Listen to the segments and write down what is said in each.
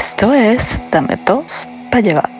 Esto es Dame dos para llevar.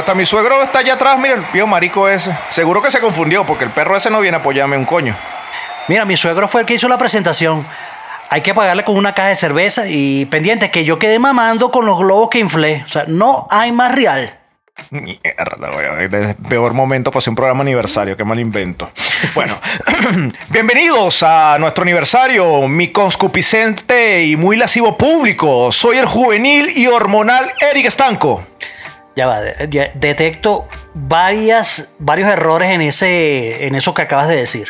Hasta mi suegro está allá atrás, mira el pío marico ese. Seguro que se confundió porque el perro ese no viene a apoyarme un coño. Mira, mi suegro fue el que hizo la presentación. Hay que pagarle con una caja de cerveza y pendiente que yo quedé mamando con los globos que inflé. O sea, no hay más real. Mierda, güey. El peor momento para hacer un programa aniversario. Qué mal invento. Bueno, bienvenidos a nuestro aniversario, mi conscupicente y muy lascivo público. Soy el juvenil y hormonal Eric Estanco. Ya va, de- de- detecto varias, varios errores en, ese, en eso que acabas de decir.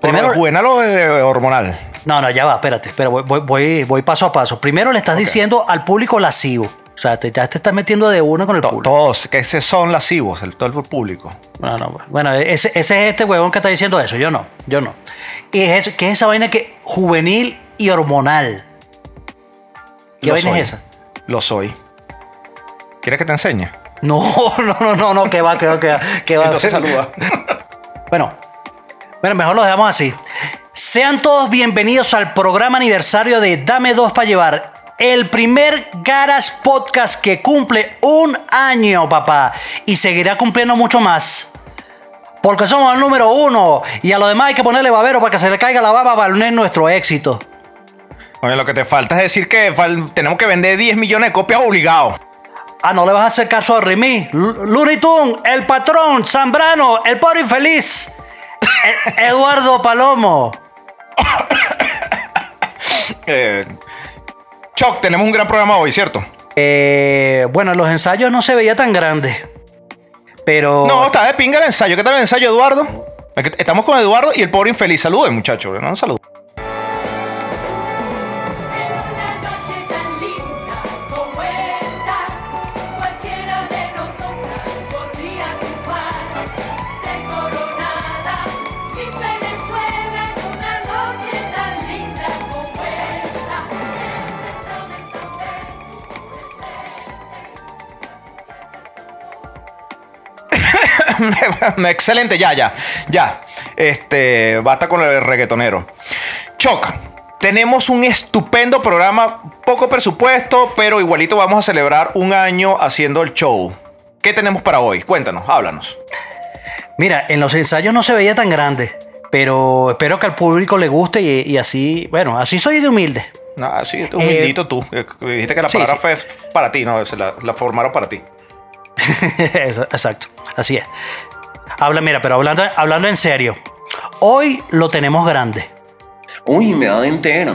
Primero, ¿juvenal o eh, hormonal? no, no, ya va, espérate, pero voy, voy, paso a paso. Primero le estás diciendo al público lascivo. O sea, te, ya te estás metiendo de uno con el To- público. Todos, que ese son lascivos, el, todo el público. No, no, bueno, ese, ese es este huevón que está diciendo eso. Yo no, yo no. Y es, eso- ¿qué es esa vaina que juvenil y hormonal? ¿Qué Lo vaina soy. es esa? Lo soy. ¿Quieres que te enseñe? No, no, no, no, no, que va, que va, que va. que va. Entonces saluda. Bueno, bueno, mejor lo dejamos así. Sean todos bienvenidos al programa aniversario de Dame Dos para Llevar. El primer Garas Podcast que cumple un año, papá. Y seguirá cumpliendo mucho más. Porque somos el número uno. Y a lo demás hay que ponerle babero para que se le caiga la baba para unir nuestro éxito. Oye, lo que te falta es decir que tenemos que vender 10 millones de copias obligados. Ah, no le vas a hacer caso a Remy. L- Looney Tunes, el patrón, Zambrano, el pobre infeliz. E- Eduardo Palomo. Eh, Choc, tenemos un gran programa hoy, ¿cierto? Eh, bueno, en los ensayos no se veía tan grande. Pero. No, está de pinga el ensayo. ¿Qué tal el ensayo, Eduardo? Estamos con Eduardo y el pobre infeliz. Saluden, muchachos. No, salud. Excelente, ya, ya. Ya. Este, basta con el reggaetonero. Choc, tenemos un estupendo programa. Poco presupuesto, pero igualito vamos a celebrar un año haciendo el show. ¿Qué tenemos para hoy? Cuéntanos, háblanos. Mira, en los ensayos no se veía tan grande. Pero espero que al público le guste y, y así. Bueno, así soy de humilde. No, sí, humildito tú. Eh, Dijiste que la palabra sí. fue para ti, no, se la, la formaron para ti. Exacto, así es. Habla, mira, pero hablando, hablando en serio. Hoy lo tenemos grande. Uy, me da de entero.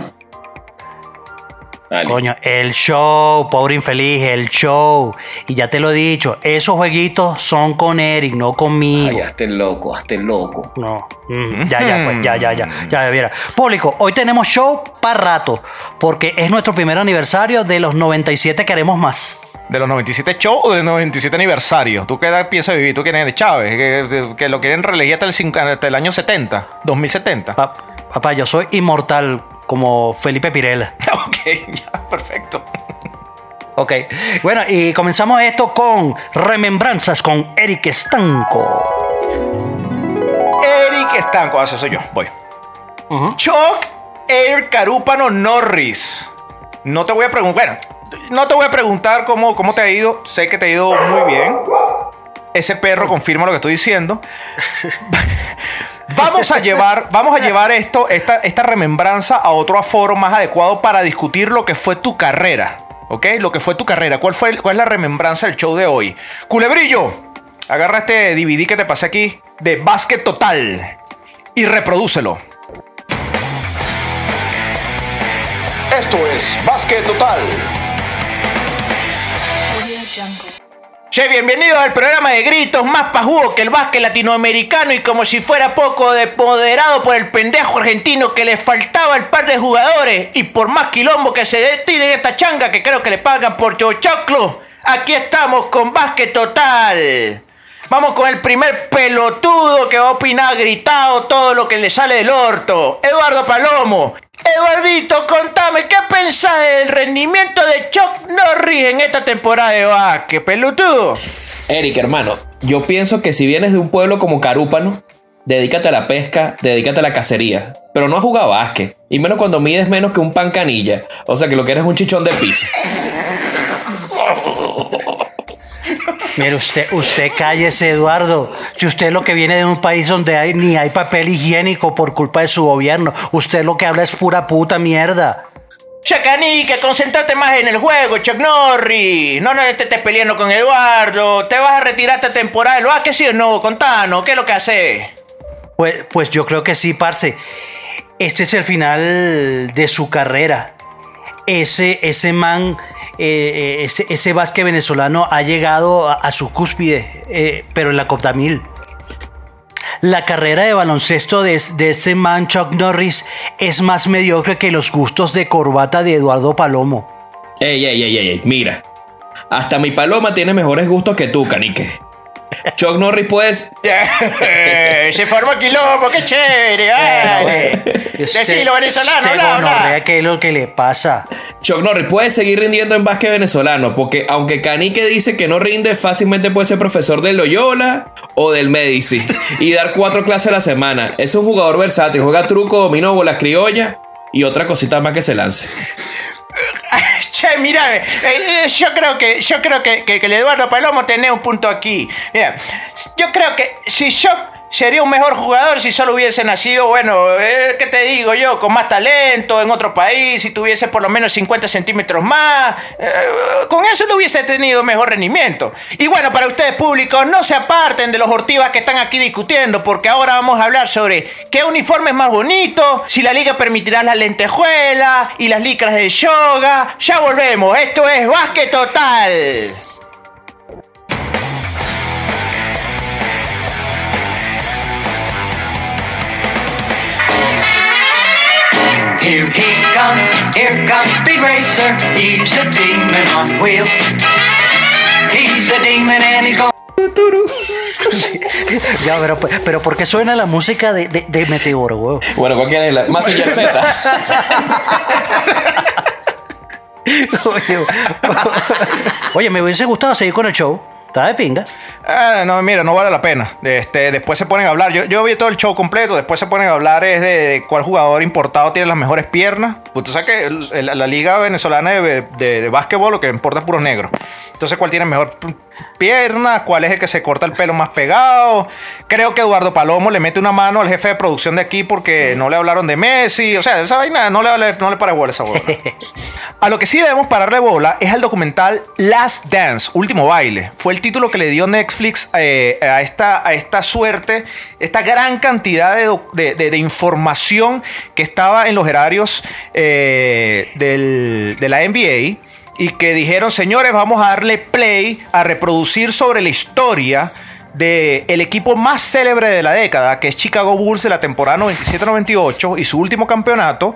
Dale. Coño, el show, pobre infeliz, el show. Y ya te lo he dicho, esos jueguitos son con Eric, no conmigo. Ay, hazte loco, hazte loco. No, mm, ya, ya, pues, ya, ya, ya, ya, mira. Público, hoy tenemos show para rato, porque es nuestro primer aniversario de los 97 queremos más. ¿De los 97 show o del 97 aniversario? ¿Tú qué edad piensas vivir? ¿Tú quién eres Chávez? ¿Que, que lo quieren reelegir hasta el, hasta el año 70? ¿2070? Pa- papá, yo soy inmortal como Felipe Pirela. ok, ya, perfecto. Ok, bueno, y comenzamos esto con Remembranzas con Eric Estanco. Eric Estanco, ah, ese soy yo, voy. Chuck Air Carúpano Norris. No te voy a preguntar. Bueno, no te voy a preguntar cómo, cómo te ha ido. Sé que te ha ido muy bien. Ese perro confirma lo que estoy diciendo. Vamos a llevar, vamos a llevar esto, esta, esta remembranza a otro aforo más adecuado para discutir lo que fue tu carrera. ¿Ok? Lo que fue tu carrera. ¿Cuál, fue, cuál es la remembranza del show de hoy? Culebrillo, agarra este DVD que te pasé aquí de Básquet Total y reprodúcelo. Esto es Básquet Total. Che, bienvenidos al programa de gritos más pajugo que el básquet latinoamericano y como si fuera poco depoderado por el pendejo argentino que le faltaba el par de jugadores y por más quilombo que se tire esta changa que creo que le pagan por chochoclo, aquí estamos con básquet total. Vamos con el primer pelotudo que va a opinar gritado todo lo que le sale del orto, Eduardo Palomo. Eduardito, contame, ¿qué pensás del rendimiento de Chuck Norris en esta temporada de básquet, pelotudo? Eric, hermano, yo pienso que si vienes de un pueblo como Carúpano, dedícate a la pesca, dedícate a la cacería. Pero no a jugar básquet. Y menos cuando mides menos que un pan canilla. O sea que lo que eres es un chichón de piso. Mire, usted, usted cállese, Eduardo. Si usted lo que viene de un país donde hay, ni hay papel higiénico por culpa de su gobierno, usted lo que habla es pura puta mierda. Chacanica, concéntrate más en el juego, Chuck Norris. No, no te estés peleando con Eduardo. ¿Te vas a retirar esta temporada del básquet, sí o no? Contanos, ¿qué es lo que haces? Pues, pues yo creo que sí, parce. Este es el final de su carrera. Ese, ese man, eh, eh, ese, ese básquet venezolano ha llegado a, su cúspide, eh, pero en la Copta Mil. La carrera de baloncesto de, de ese man Chuck Norris es más mediocre que los gustos de corbata de Eduardo Palomo. Ey, ey, ey, ey, mira. Hasta mi paloma tiene mejores gustos que tú, canique. Chuck Norris, pues. Se formó quilombo, qué chévere. ay. Decilo, venezolano, este habla, habla. gonorrea, ¿Qué es lo que le pasa? Chuck Norris puede seguir rindiendo en básquet venezolano, porque aunque Canique dice que no rinde, fácilmente puede ser profesor del Loyola o del Medici y dar cuatro clases a la semana. Es un jugador versátil, juega truco, dominó, bolas criollas y otra cosita más que se lance. Che, mira, eh, eh, yo creo que yo creo que, que- el Eduardo Palomo tiene un punto aquí. Mira, yo creo que si yo sería un mejor jugador si solo hubiese nacido, bueno, eh, ¿qué te digo yo? Con más talento en otro país, si tuviese por lo menos 50 centímetros más, eh, con eso no hubiese tenido mejor rendimiento. Y bueno, para ustedes públicos, no se aparten de los ortivas que están aquí discutiendo, porque ahora vamos a hablar sobre qué uniforme es más bonito, si la liga permitirá las lentejuelas y las licras de yoga. Ya volvemos, esto es Básquet Total. Here he comes, here comes Speed Racer. He's a demon on wheels. He's a demon and he's going. Ya, pero, pero ¿por qué suena la música de, de, de Meteoro, weón? Bueno, ¿cuál quieres? La- Más Z. Oye, me hubiese gustado seguir con el show. Está de pinga. Ah, no, mira, no vale la pena. Este, después se ponen a hablar. Yo, yo vi todo el show completo. Después se ponen a hablar es de cuál jugador importado tiene las mejores piernas. Pues tú sabes que la liga venezolana de, de, básquetbol lo que importa es puros negros. Entonces, ¿cuál tiene mejor pierna? ¿Cuál es el que se corta el pelo más pegado? Creo que Eduardo Palomo le mete una mano al jefe de producción de aquí porque no le hablaron de Messi. O sea, esa vaina no le, no le para bola esa bola. A lo que sí debemos pararle bola es al documental Last Dance, Último Baile. Fue el título que le dio Netflix eh, a, esta, a esta suerte, esta gran cantidad de, doc- de- de- de información que estaba en los horarios eh, del- de la NBA y que dijeron, señores, vamos a darle play a reproducir sobre la historia del el equipo más célebre de la década, que es Chicago Bulls de la temporada 97-98 y su último campeonato.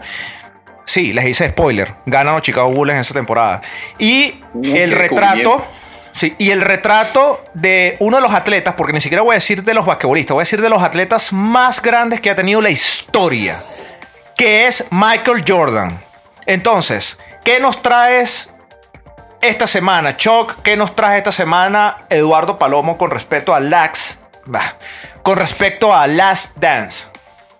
Sí, les hice spoiler. Ganan los Chicago Bulls en esa temporada. Y el retrato. Sí, y el retrato de uno de los atletas, porque ni siquiera voy a decir de los basquetbolistas, voy a decir de los atletas más grandes que ha tenido la historia, que es Michael Jordan. Entonces, ¿qué nos traes esta semana, Chuck? ¿Qué nos trae esta semana Eduardo Palomo con respecto a Lax? bah, con respecto a Last Dance?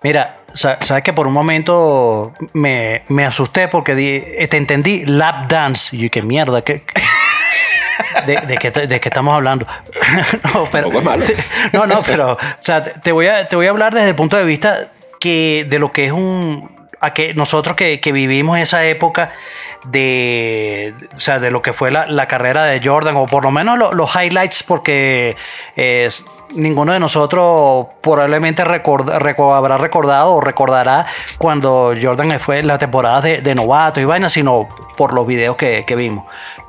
Mira, sa- sabes que por un momento me, me asusté porque di- te entendí lap dance. Y yo, qué mierda, ¿qué, de, de qué, de qué estamos hablando? no, pero, no, no, pero o sea, te te voy, a, te voy a hablar desde el punto de vista que de lo que es un. A que nosotros que, que vivimos esa época de, o sea, de lo que fue la, la carrera de Jordan, o por lo menos lo- los highlights, porque eh, ninguno de nosotros probablemente record- reco- habrá recordado o recordará cuando Jordan fue la temporada de, de novato y vaina, sino por los videos que, que vimos.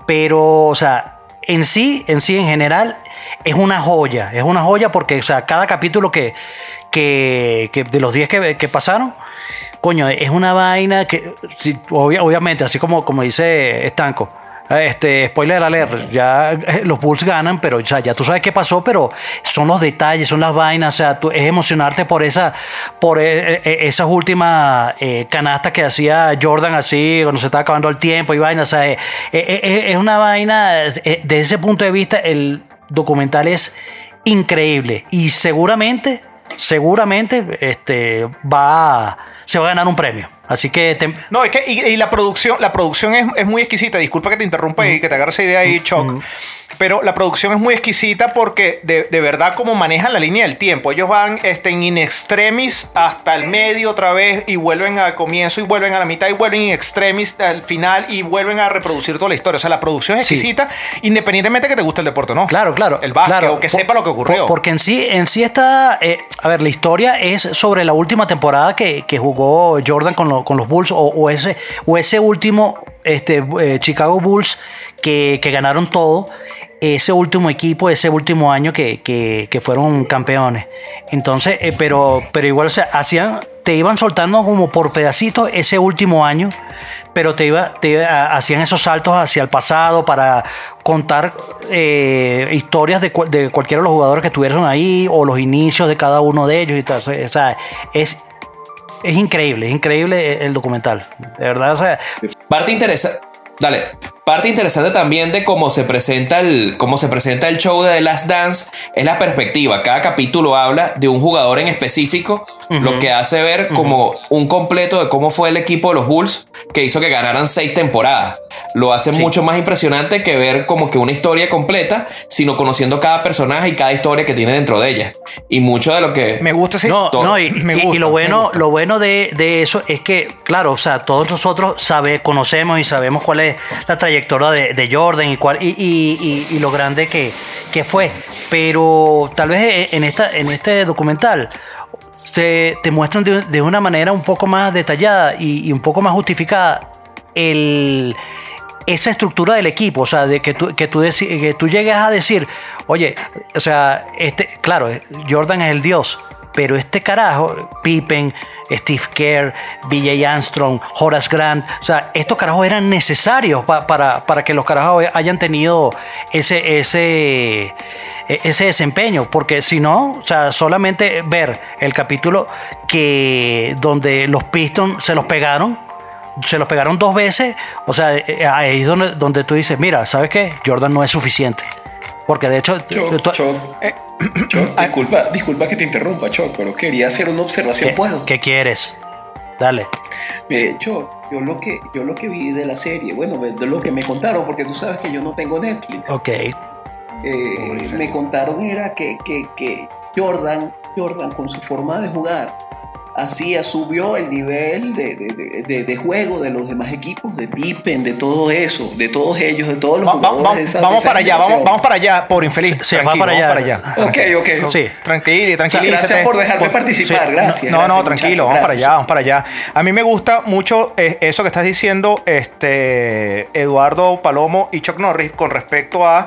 Pero, o sea, en sí, en sí, en general, es una joya. Es una joya porque, o sea, cada capítulo que, que, de los 10 que, que pasaron, coño, es una vaina que, obviamente, así como, como dice Estanco. Este, spoiler alert, ya eh, los Bulls ganan, pero ya tú sabes qué pasó, pero son los detalles, son las vainas, o sea, tú- es emocionarte por esa, por eh, eh, esas últimas canastas que hacía Jordan así, cuando se estaba acabando el tiempo y vainas, o sea, es una vaina, desde ese punto de vista, el documental es increíble y seguramente, seguramente, este, va, a- se va a ganar un premio. Así que te- No, es que y, y la producción, la producción es, es muy exquisita. Disculpa que te interrumpa y que te agarre esa idea ahí, Choc. Pero la producción es muy exquisita porque de, de verdad como manejan la línea del tiempo. Ellos van este, en in extremis hasta el medio otra vez y vuelven al comienzo y vuelven a la mitad y vuelven in extremis al final y vuelven a reproducir toda la historia. O sea, la producción es Sí. exquisita independientemente de que te guste el deporte o no. Claro, claro. El básquet claro, o que por- sepa lo que ocurrió. por- porque en sí, en sí está. eh, a ver, la historia es sobre la última temporada que, que jugó Jordan con, lo- con los Bulls o, o ese, o ese último este, eh, Chicago Bulls que, que ganaron todo. Ese último equipo, ese último año que, que- que fueron campeones. Entonces, eh, pero, pero igual, o sea, hacían, te iban soltando como por pedacitos ese último año pero te iba, te hacían esos saltos hacia el pasado para contar eh, historias de, de cualquiera de los jugadores que estuvieron ahí o los inicios de cada uno de ellos y tal. O sea, es, es increíble, es increíble el documental. De verdad, o sea, Parte interesante. Dale. Parte interesante también de cómo se presenta el cómo se presenta el show de The Last Dance es la perspectiva. Cada capítulo habla de un jugador en específico, lo que hace ver como un completo de cómo fue el equipo de los Bulls que hizo que ganaran seis temporadas. Lo hace mucho más impresionante que ver como que una historia completa, sino conociendo cada personaje y cada historia que tiene dentro de ella. Y mucho de lo que Me gusta ese No, no, y, Me y- y gusta, lo me bueno, gusta. lo bueno de, de eso es que, claro, o sea, todos nosotros sabe, conocemos y sabemos cuál es la trayectoria de, de Jordan y cuál y, y- y- lo grande que, que fue. Pero tal vez en esta, en este documental te, te muestran de, de una manera un poco más detallada y, un poco más justificada el esa estructura del equipo, o sea, de que tú, que tú, que tú llegues a decir, oye, o sea, este, claro, Jordan es el dios, pero este carajo, Pippen, Steve Kerr, BJ Armstrong, Horace Grant, o sea, estos carajos eran necesarios pa- para, para que los carajos hayan tenido ese, ese, e- ese desempeño, porque si no, o sea, solamente ver el capítulo que donde los Pistons se los pegaron, se los pegaron dos veces, o sea, eh, ahí es donde, donde tú dices, mira, ¿sabes qué? Jordan no es suficiente. Porque de hecho, Choc. Choc, disculpa, disculpa que te interrumpa, Choc, pero quería hacer una observación, ¿qué, ¿puedo? qué quieres? Dale. Mire, Choc, yo lo que yo lo que vi de la serie, bueno, de lo que me contaron, porque tú sabes que yo no tengo Netflix. Ok. Eh, me contaron era que, que, que Jordan, Jordan con su forma de jugar, hacía, subió el nivel de, de- de- juego de los demás equipos, de Pippen, de todo eso, de todos ellos, de todos los Va- va- jugadores va- de esa- vamos esa para allá, vamos, vamos para allá, por infeliz. Sí, va Tranquilo, para vamos allá. para allá. Ok, ok. Sí. Tranquilo, tranquilo. Gracias por dejarme participar, Sí, gracias. No, no, gracias, tranquilo, vamos para allá, vamos para allá. A mí me gusta mucho eh, eso que estás diciendo, este Eduardo Palomo y Chuck Norris, con respecto a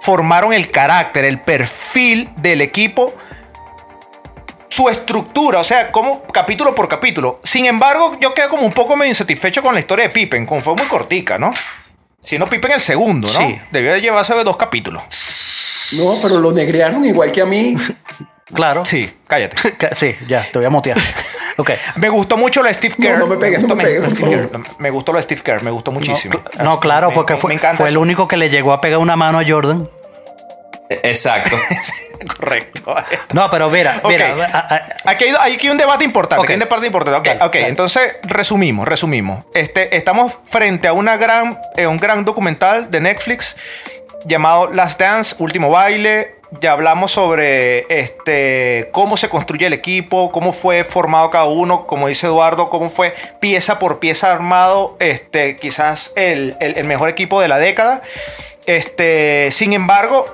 formaron el carácter, el perfil del equipo, su estructura, o sea, como capítulo por capítulo. Sin embargo, yo quedo como un poco medio insatisfecho con la historia de Pippen, como fue muy cortica, ¿no? Siendo Pippen el segundo, ¿no? Sí. Debió de llevarse dos capítulos. No, pero lo negrearon igual que a mí. Claro. Sí, cállate. Sí, ya, te voy a mutear. Ok. Me gustó mucho lo de Steve No, Kerr. no me pegues, no gustó me pegues, favor. Kerr. Me gustó lo de Steve Kerr, me gustó muchísimo. No, claro, Me- porque me- fue, me encanta fue el único que le llegó a pegar una mano a Jordan. Exacto. Correcto. No, pero mira, mira. Aquí hay, hay aquí un debate importante. Ok. aquí hay un debate importante. Ok, Dale, ok, dale. entonces resumimos, resumimos. Este, estamos frente a una gran, eh, un gran documental de Netflix llamado Last Dance, Último Baile. Ya hablamos sobre este, cómo se construye el equipo, cómo fue formado cada uno, como dice Eduardo, cómo fue pieza por pieza armado, este, quizás el, el- el mejor equipo de la década. Este, sin embargo,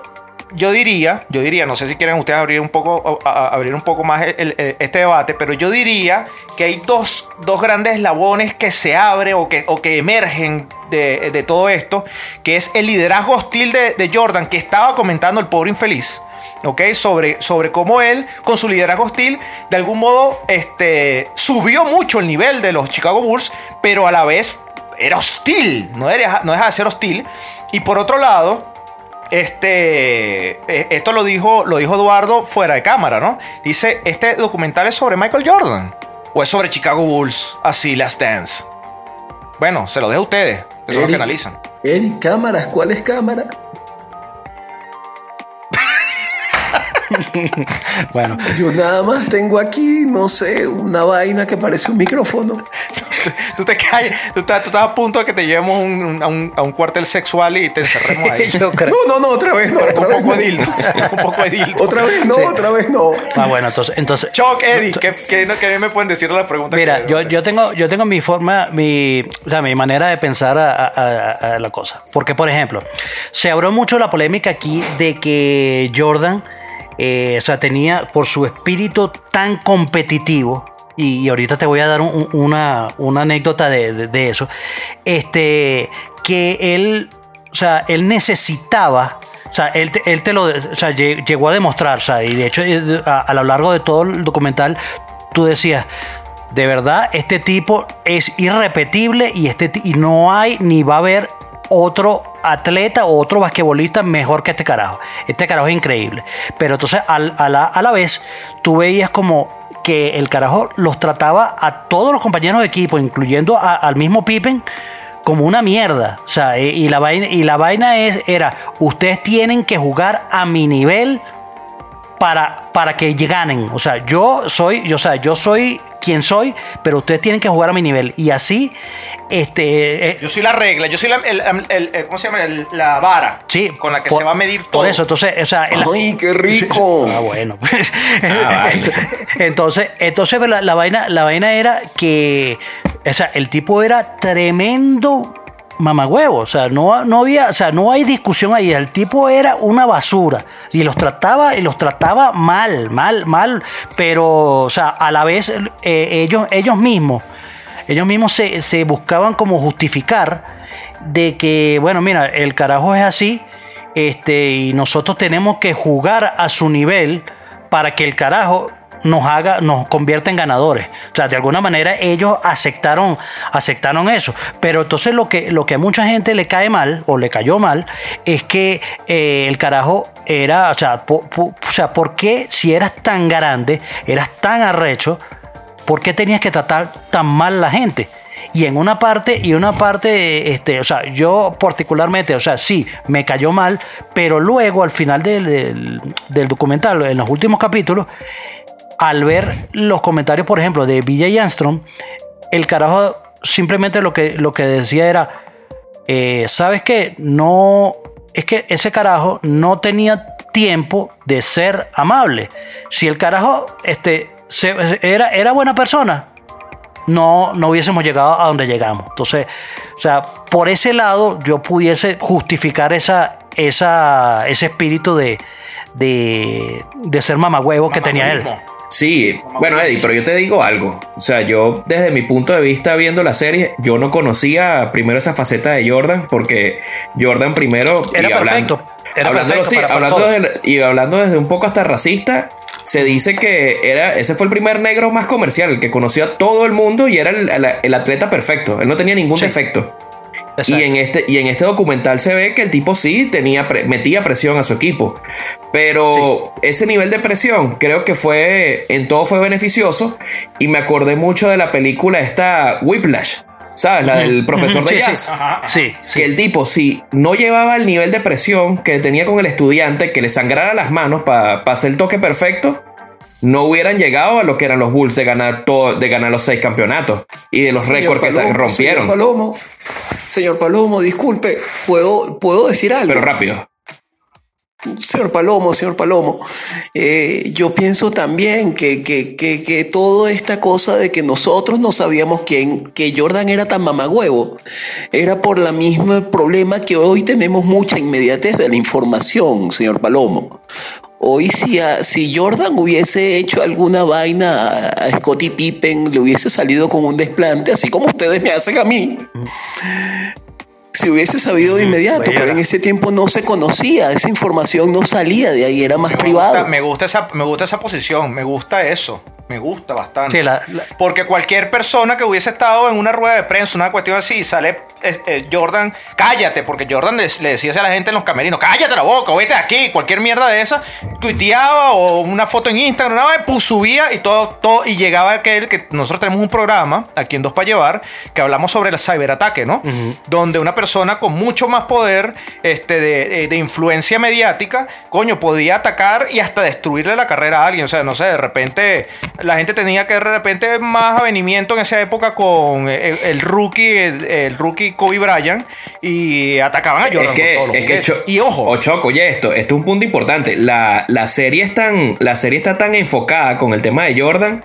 yo diría, yo diría, no sé si quieren ustedes abrir un poco, abrir un poco más este debate, pero yo diría que hay dos, dos grandes eslabones que se abren o que, o que emergen de, de todo esto, que es el liderazgo hostil de, de Jordan, que estaba comentando el pobre infeliz. ¿ok? Sobre, sobre cómo él, con su liderazgo hostil, de algún modo este, subió mucho el nivel de los Chicago Bulls, pero a la vez era hostil, no, era, no deja de ser hostil. Y por otro lado, este, eh, esto lo dijo, lo dijo Eduardo fuera de cámara, ¿no? Dice, este documental es sobre Michael Jordan o es sobre Chicago Bulls, así Last Dance. Bueno, se lo dejo a ustedes, que son los que analizan. Eric, cámaras, ¿cuál es cámara? bueno, Yo nada más tengo aquí, no sé, una vaina que parece un micrófono. Tú te calles, tú estás, tú estás a punto de que te llevemos un- a, un, a un cuartel sexual y te encerremos ahí. yo creo. No, no, no, otra vez no, otra un vez poco no. dildo, un poco de dildo. Otra vez no, otra vez no. Ah, bueno, entonces, entonces. Chuck, Eddie, ¿qué, qué, qué me pueden decir de las preguntas? Mira, que- yo, yo tengo, yo tengo mi forma, mi, o sea, mi manera de pensar a, a- a- a la cosa. Porque, por ejemplo, se abrió mucho la polémica aquí de que Jordan, eh, o sea, tenía por su espíritu tan competitivo. Y, ahorita te voy a dar un- un- una, una anécdota de, de- eso. Este, que él, o sea, él necesitaba o sea, él él te lo o sea, lle- llegó a demostrar, o sea, y de hecho eh, a, a lo largo de todo el documental tú decías, de verdad, este tipo es irrepetible y, este, y no hay ni va a haber otro atleta o otro basquetbolista mejor que este carajo. Este carajo es increíble. Pero entonces al- a, la, a la vez tú veías como que el carajo los trataba a todos los compañeros de equipo, incluyendo al mismo Pippen, como una mierda. O sea, y, y la vaina, y la vaina es, era, ustedes tienen que jugar a mi nivel para, para que ganen. O sea, yo soy, yo, o sea, yo soy quien soy, pero ustedes tienen que jugar a mi nivel. Y así, este, eh, Yo soy la regla, yo soy la, el, el- el- ¿cómo se llama? El- la vara sí, con la que por- se va a medir todo. Por eso, entonces, o sea, el- ¡Ay, qué rico! Ah, bueno. pues. Ah, vale. entonces, entonces la, la vaina, la vaina era que, o sea, el tipo era tremendo mamagüevo. O sea, no, no había, o sea, no hay discusión ahí. El tipo era una basura. Y los trataba, y los trataba mal, mal, mal. Pero, o sea, a la vez, eh, ellos, ellos mismos, ellos mismos se, se buscaban como justificar de que, bueno, mira, el carajo es así, este, y nosotros tenemos que jugar a su nivel para que el carajo nos haga, nos convierta en ganadores. O sea, de alguna manera ellos aceptaron, aceptaron eso. Pero entonces lo que, lo que a mucha gente le cae mal, o le cayó mal, es que eh, el carajo era, o sea, o sea, ¿por qué si eras tan grande, eras tan arrecho, ¿por qué tenías que tratar tan mal a la gente? Y en una parte, y una parte, este, o sea, yo particularmente, o sea, sí, me cayó mal, pero luego al final del- del documental, en los últimos capítulos, al ver los comentarios, por ejemplo, de Villa Armstrong, el carajo simplemente lo que, lo que decía era, eh, ¿sabes qué? No, es que ese carajo no tenía tiempo de ser amable. Si el carajo este, se- era, era buena persona, no, no hubiésemos llegado a donde llegamos. Entonces, o sea, por ese lado yo pudiese justificar esa, esa, ese espíritu de, de, de ser mamagüevo que tenía él. Sí, bueno, Eddie, pero yo te digo algo. O sea, yo desde mi punto de vista viendo la serie, yo no conocía primero esa faceta de Jordan, porque Jordan primero. Era y hablando, perfecto, era hablando, perfecto sí, para- para hablando desde- y hablando desde un poco hasta racista, se dice que era ese fue el primer negro más comercial, el que conocía a todo el mundo y era el, el- el atleta perfecto. Él no tenía ningún Sí. defecto. Exacto. Y en, este, y en este documental se ve que el tipo sí tenía pre- metía presión a su equipo. Pero ese nivel de presión creo que fue, en todo fue beneficioso. Y me acordé mucho de la película esta Whiplash. ¿Sabes? La del profesor de Sí, jazz. Sí, sí. Que el tipo, si no llevaba el nivel de presión que tenía con el estudiante, que le sangrara las manos para hacer el toque perfecto, no hubieran llegado a lo que eran los Bulls de ganar, todo, de ganar los seis campeonatos y de los récords que rompieron. Señor Palomo, señor Palomo, disculpe, ¿puedo, puedo decir algo? Pero rápido. Señor Palomo, señor Palomo, eh, yo pienso también que, que, que, que toda esta cosa de que nosotros no sabíamos quién, que Jordan era tan mamagüevo, era por la misma problema que hoy tenemos mucha inmediatez de la información, señor Palomo. Hoy si, a- si Jordan hubiese hecho alguna vaina a, a Scottie Pippen, le hubiese salido con un desplante, así como ustedes me hacen a mí. Si hubiese sabido de inmediato, pero en ese tiempo no se conocía, esa información no salía de ahí, era más Me privado. gusta, me gusta esa, me gusta esa posición, me gusta eso, me gusta bastante. Sí, la- la- Porque cualquier persona que hubiese estado en una rueda de prensa, una cuestión así, sale eh, eh, Jordan, cállate, porque Jordan le, le decía a la gente en los camerinos, cállate la boca, vete aquí, cualquier mierda de esa, tuiteaba o una foto en Instagram, una vez, pues subía y todo, todo, y llegaba aquel que nosotros tenemos un programa aquí en Dos para Llevar, que hablamos sobre el ciberataque, ¿no? Donde una persona con mucho más poder este, de, eh, de influencia mediática, coño, podía atacar y hasta destruirle la carrera a alguien. O sea, no sé, de repente la gente tenía que de repente más avenimiento en esa época con el, el rookie, el, el rookie Kobe Bryant y atacaban a Jordan Es que, con todos los es que juguetes. Cho- y ojo, o Choco, oye, esto, esto es un punto importante. La, la serie es tan, la serie está tan enfocada con el tema de Jordan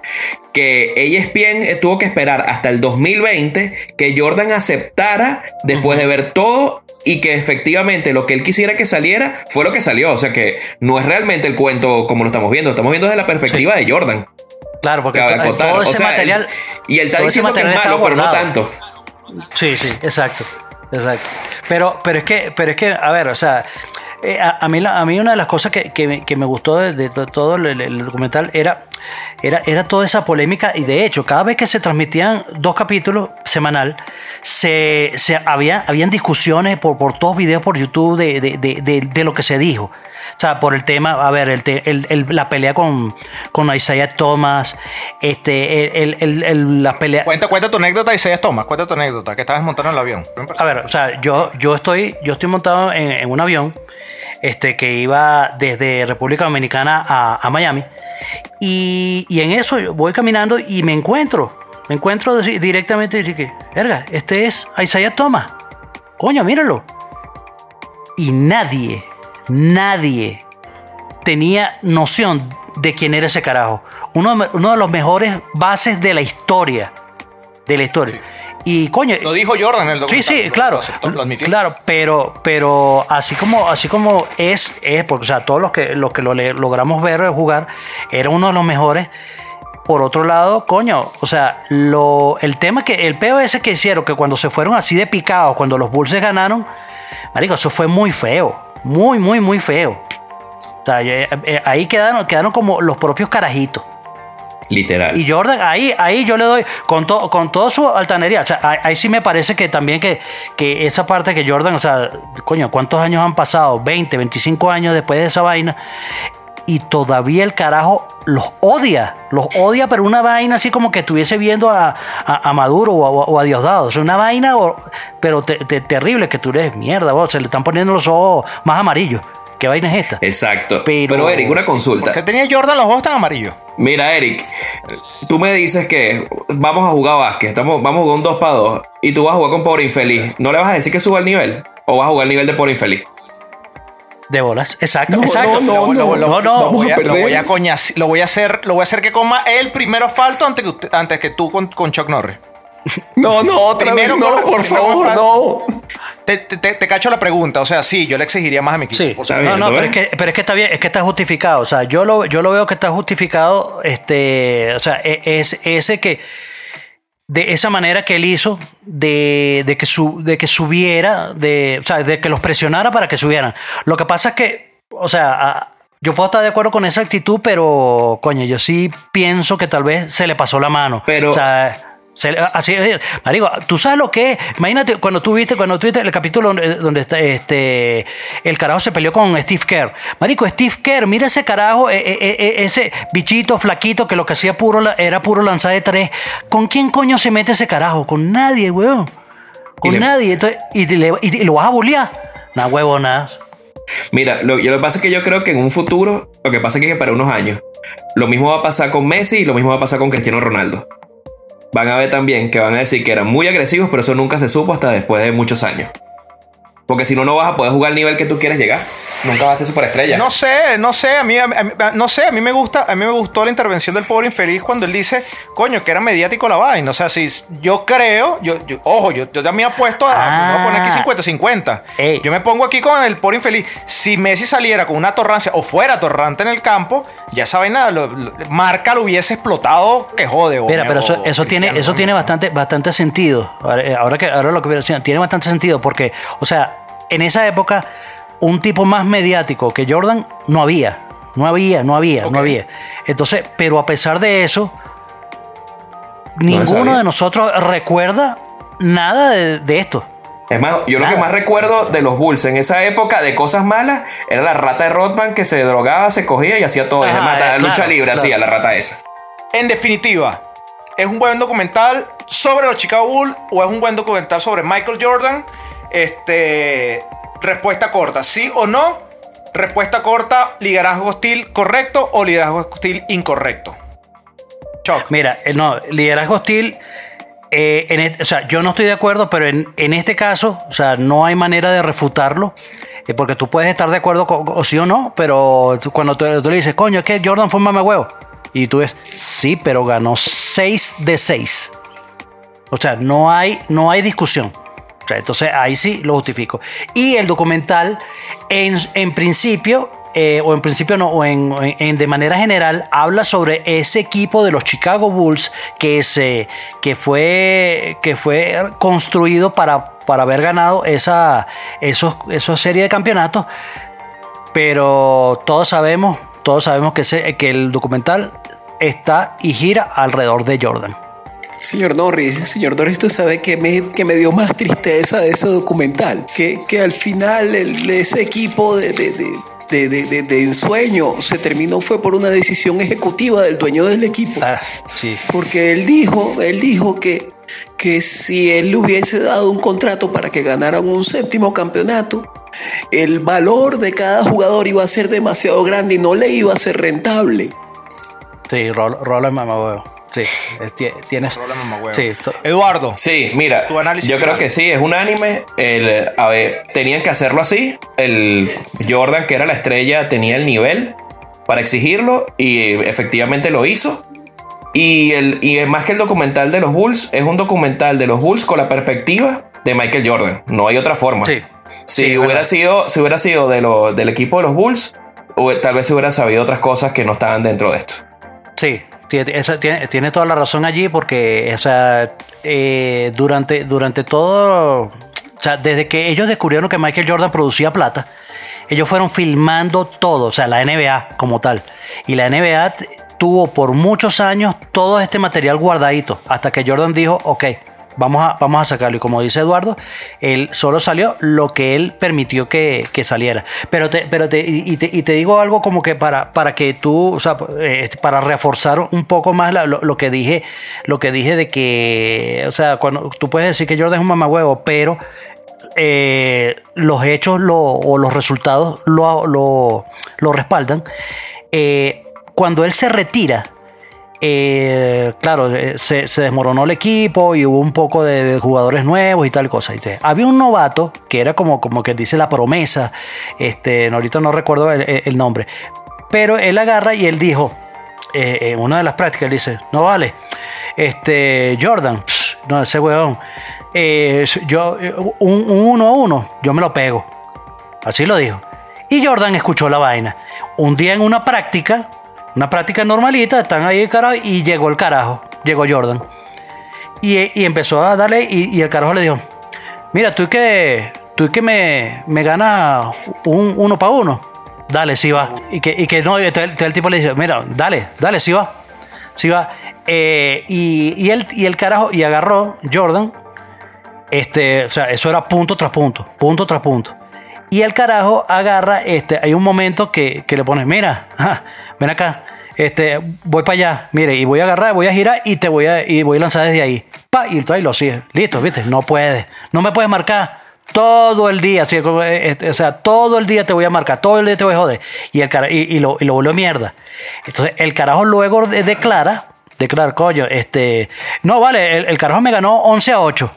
que ESPN tuvo que esperar hasta el 2020 que Jordan aceptara después de ver todo y que efectivamente lo que él quisiera que saliera fue lo que salió. O sea que no es realmente el cuento como lo estamos viendo, estamos viendo desde la perspectiva de Jordan. Claro, porque todo O ese sea, material. y él está todo ese diciendo que es malo, pero no tanto. Sí, sí, exacto. Exacto. Pero, pero es que, pero es que, a ver, o sea, eh, a, a mí, a mí una de las cosas que, que me, que me gustó de, de to- todo el, documental era, era, era toda esa polémica. Y de hecho, cada vez que se transmitían dos capítulos semanal, se, se había, habían discusiones por, por todos videos por YouTube de, de, de, de- de lo que se dijo. O sea, por el tema, a ver, el, el- el- la pelea con, con Isaiah Thomas, este, el, la pelea. cuenta, cuenta tu anécdota se Thomas, cuenta tu anécdota, que estabas montando en el avión. A ver, o sea, yo, yo estoy, yo estoy montado en, en un avión este, que iba desde República Dominicana a, a Miami. Y, y en eso yo voy caminando y me encuentro, me encuentro di- directamente y dije, verga, este es Isaiah Thomas. Coño, míralo. Y nadie, nadie tenía noción de quién era ese carajo. Uno, de- uno de los mejores bases de la historia. De la historia. Y coño, Lo dijo Jordan en el Sí, documental. sí, lo- claro. Lo, aceptó, lo. Claro, pero, pero así como, así como es, es, porque o sea, todos los que, los que lo le- logramos ver jugar, era uno de los mejores. Por otro lado, coño, o sea, lo, el tema que, el POS que hicieron, que cuando se fueron así de picados, cuando los Bulls ganaron, marico, eso fue muy feo. Muy, muy, muy feo. O sea, eh, eh, ahí quedaron, quedaron como los propios carajitos. Literal. Y Jordan, ahí, ahí yo le doy, con, to- con toda su altanería, o sea, ahí, ahí sí me parece que también que, que esa parte que Jordan, o sea, coño, ¿cuántos años han pasado? 20, 25 años después de esa vaina. Y todavía el carajo los odia, los odia, pero una vaina así como que estuviese viendo a, a- a Maduro o a, o a Diosdado. O sea, una vaina, o- pero te- te- terrible que tú eres mierda, vos, se le están poniendo los ojos más amarillos. ¿Qué vaina es esta? Exacto. Pero- Pero, Eric, una consulta. ¿Por qué tenía Jordan los ojos tan amarillos? Mira, Eric, tú me dices que vamos a jugar básquet, estamos, vamos a jugar un 2 para 2 y tú vas a jugar con pobre infeliz. ¿No le vas a decir que suba el nivel? ¿O vas a jugar el nivel de pobre infeliz? De bolas, exacto, No, exacto. no, no, no, lo- no, voy a a, lo voy a coñaci- lo voy a hacer, lo voy a hacer que coma el primero asfalto antes que, usted- antes que tú con, con Chuck Norris. No, no, otra Primero vez no, por favor, no. Te, te- te- te cacho la pregunta, o sea, sí, yo le exigiría más a mi equipo. Sí, por bien, no, no, ¿lo pero es, que, pero es que está bien, es que está justificado. O sea, yo lo, yo lo veo que está justificado, este, o sea, e- es ese que, de esa manera que él hizo, de, de que, su, de que subiera, de, o sea, de que los presionara para que subieran. Lo que pasa es que, o sea, yo puedo estar de acuerdo con esa actitud, pero, coño, yo sí pienso que tal vez se le pasó la mano. Pero- o sea, Se- así es, marico, tú sabes lo que es. Imagínate cuando tú viste, cuando tú viste el capítulo donde, este el carajo se peleó con Steve Kerr. Marico, Steve Kerr, mira ese carajo, eh, eh, eh, ese bichito flaquito que lo que hacía puro era puro lanzar de tres. ¿Con quién coño se mete ese carajo? Con nadie, weón. Con Y le- nadie. Entonces, y, le- y- y lo vas a bullear. Nah, huevo, nada. Mira, lo, lo que pasa es que yo creo que en un futuro, lo que pasa es que para unos años, lo mismo va a pasar con Messi y lo mismo va a pasar con Cristiano Ronaldo. Van a ver también que van a decir que eran muy agresivos, pero eso nunca se supo hasta después de muchos años. Porque si no, no vas a poder jugar al nivel que tú quieres llegar. Nunca vas a ser superestrella. No sé, no sé, a mí, a mí- a- no sé, a mí me gusta, a mí me gustó la intervención del pobre infeliz cuando él dice, coño, que era mediático la vaina. O sea, si yo creo, yo, yo- ojo, yo, yo también apuesto a, Ah. voy a poner aquí 50-50. Ey. Yo me pongo aquí con el pobre infeliz. Si Messi saliera con una torrancia o fuera torrante en el campo, ya esa vaina, lo- lo- marca lo hubiese explotado que jode. o- Mira, pero eso, o eso tiene, Cristiano, eso tiene bastante, bastante sentido. Ahora, eh, ahora que ahora lo que voy a decir, tiene bastante sentido porque, o sea, en esa época, un tipo más mediático que Jordan no había. No había, no había, no había. Entonces, pero a pesar de eso, ninguno de nosotros recuerda nada de, de esto. Es más, yo lo que más recuerdo de los Bulls en esa época de cosas malas era la rata de Rodman que se drogaba, se cogía y hacía todo. Ajá, es más, la eh, lucha claro, libre claro. hacía la rata esa. En definitiva, ¿es un buen documental sobre los Chicago Bulls o es un buen documental sobre Michael Jordan? Este, respuesta corta, ¿sí o no? Respuesta corta, liderazgo hostil correcto o liderazgo hostil incorrecto. Choc. Mira, eh, no, liderazgo hostil. eh, o sea, yo no estoy de acuerdo, pero en, en este caso, o sea, no hay manera de refutarlo. eh, porque tú puedes estar de acuerdo con, o sí o no, pero cuando tú, tú le dices, coño, es que Jordan fue un mamahuevo. Y tú ves, sí, pero ganó 6 de 6. O sea, no hay, no hay discusión. Entonces ahí sí lo justifico. Y el documental, en, en principio, eh, o en principio no, o en- de manera general, habla sobre ese equipo de los Chicago Bulls que, se, que, fue, que fue construido para, para haber ganado esa, esos, esa serie de campeonatos. Pero todos sabemos, todos sabemos que, ese- que el documental está y gira alrededor de Jordan. Señor Norris, señor Norris, tú sabes que me, que me dio más tristeza de ese documental, que, que al final el- ese equipo de, de, de, de- de- ensueño se terminó fue por una decisión ejecutiva del dueño del equipo. Ah, sí. Porque él dijo, él dijo que, que si él le hubiese dado un contrato para que ganaran un séptimo campeonato, el valor de cada jugador iba a ser demasiado grande y no le iba a ser rentable. Sí, Rol- Roland Mamahuevo. Sí, es- tie- tienes. Sí, Eduardo. Sí, mira, Tu análisis yo creo que sí, es unánime. El, a ver, tenían que hacerlo así. El Jordan, que era la estrella, tenía el nivel para exigirlo y efectivamente lo hizo. Y, el, y es más que el documental de los Bulls, es un documental de los Bulls con la perspectiva de Michael Jordan. No hay otra forma. Sí. Si, Sí, hubiera verdad. sido, si hubiera sido de lo- del equipo de los Bulls, o tal vez se hubiera sabido otras cosas que no estaban dentro de esto. Sí, tiene, toda la razón allí porque, o sea, eh, durante, durante todo, o sea, desde que ellos descubrieron que Michael Jordan producía plata, ellos fueron filmando todo, o sea, la NBA como tal. Y la NBA tuvo por muchos años todo este material guardadito, hasta que Jordan dijo, ok, vamos a, vamos a sacarlo. Y como dice Eduardo, él solo salió lo que él permitió que, que saliera. Pero te, pero te, y, te, y te digo algo como que para, para que tú, o sea, eh, para reforzar un poco más lo, lo que dije, lo que dije de que, o sea, cuando tú puedes decir que Jordan es un mamahuevo, pero eh, los hechos lo- o los resultados lo, lo- lo respaldan. Eh, cuando él se retira, eh, claro, eh, se, desmoronó el equipo y hubo un poco de, jugadores nuevos y tal cosa. Había un novato que era como, como que dice la promesa, este, ahorita no recuerdo el, nombre, pero él agarra y él dijo, eh, en una de las prácticas, dice, no vale, este, Jordan, no, ese weón, eh, yo, un, un uno a uno, yo me lo pego. Así lo dijo. Y Jordan escuchó la vaina. Un día en una práctica, una práctica normalita, están ahí, carajo, y llegó el carajo. Llegó Jordan. Y, y empezó a darle, y, el carajo le dijo: Mira, tú que, tú que me, me ganas un uno para uno. Dale, sí va. Y que, y que no, entonces el tipo le dice: Mira, dale, dale, sí va. Sí va. eh, y, y, el, y el carajo, y agarró Jordan, este, o sea, eso era punto tras punto, punto tras punto. Y el carajo agarra, este, hay un momento que, que le pone, mira, ven acá, este, voy para allá, mire, y voy a agarrar, voy a girar y te voy a, y voy a lanzar desde ahí. Pa, y entonces lo sigue. Listo, viste, no puede, no me puedes marcar. Todo el día, como, eh, este, o sea, todo el día te voy a marcar, todo el día te voy a joder. Y, el cara, y, y lo, y lo volvió mierda. Entonces, el carajo luego de- declara, declara, coño, este, no, vale, el, el carajo me ganó 11 a 8.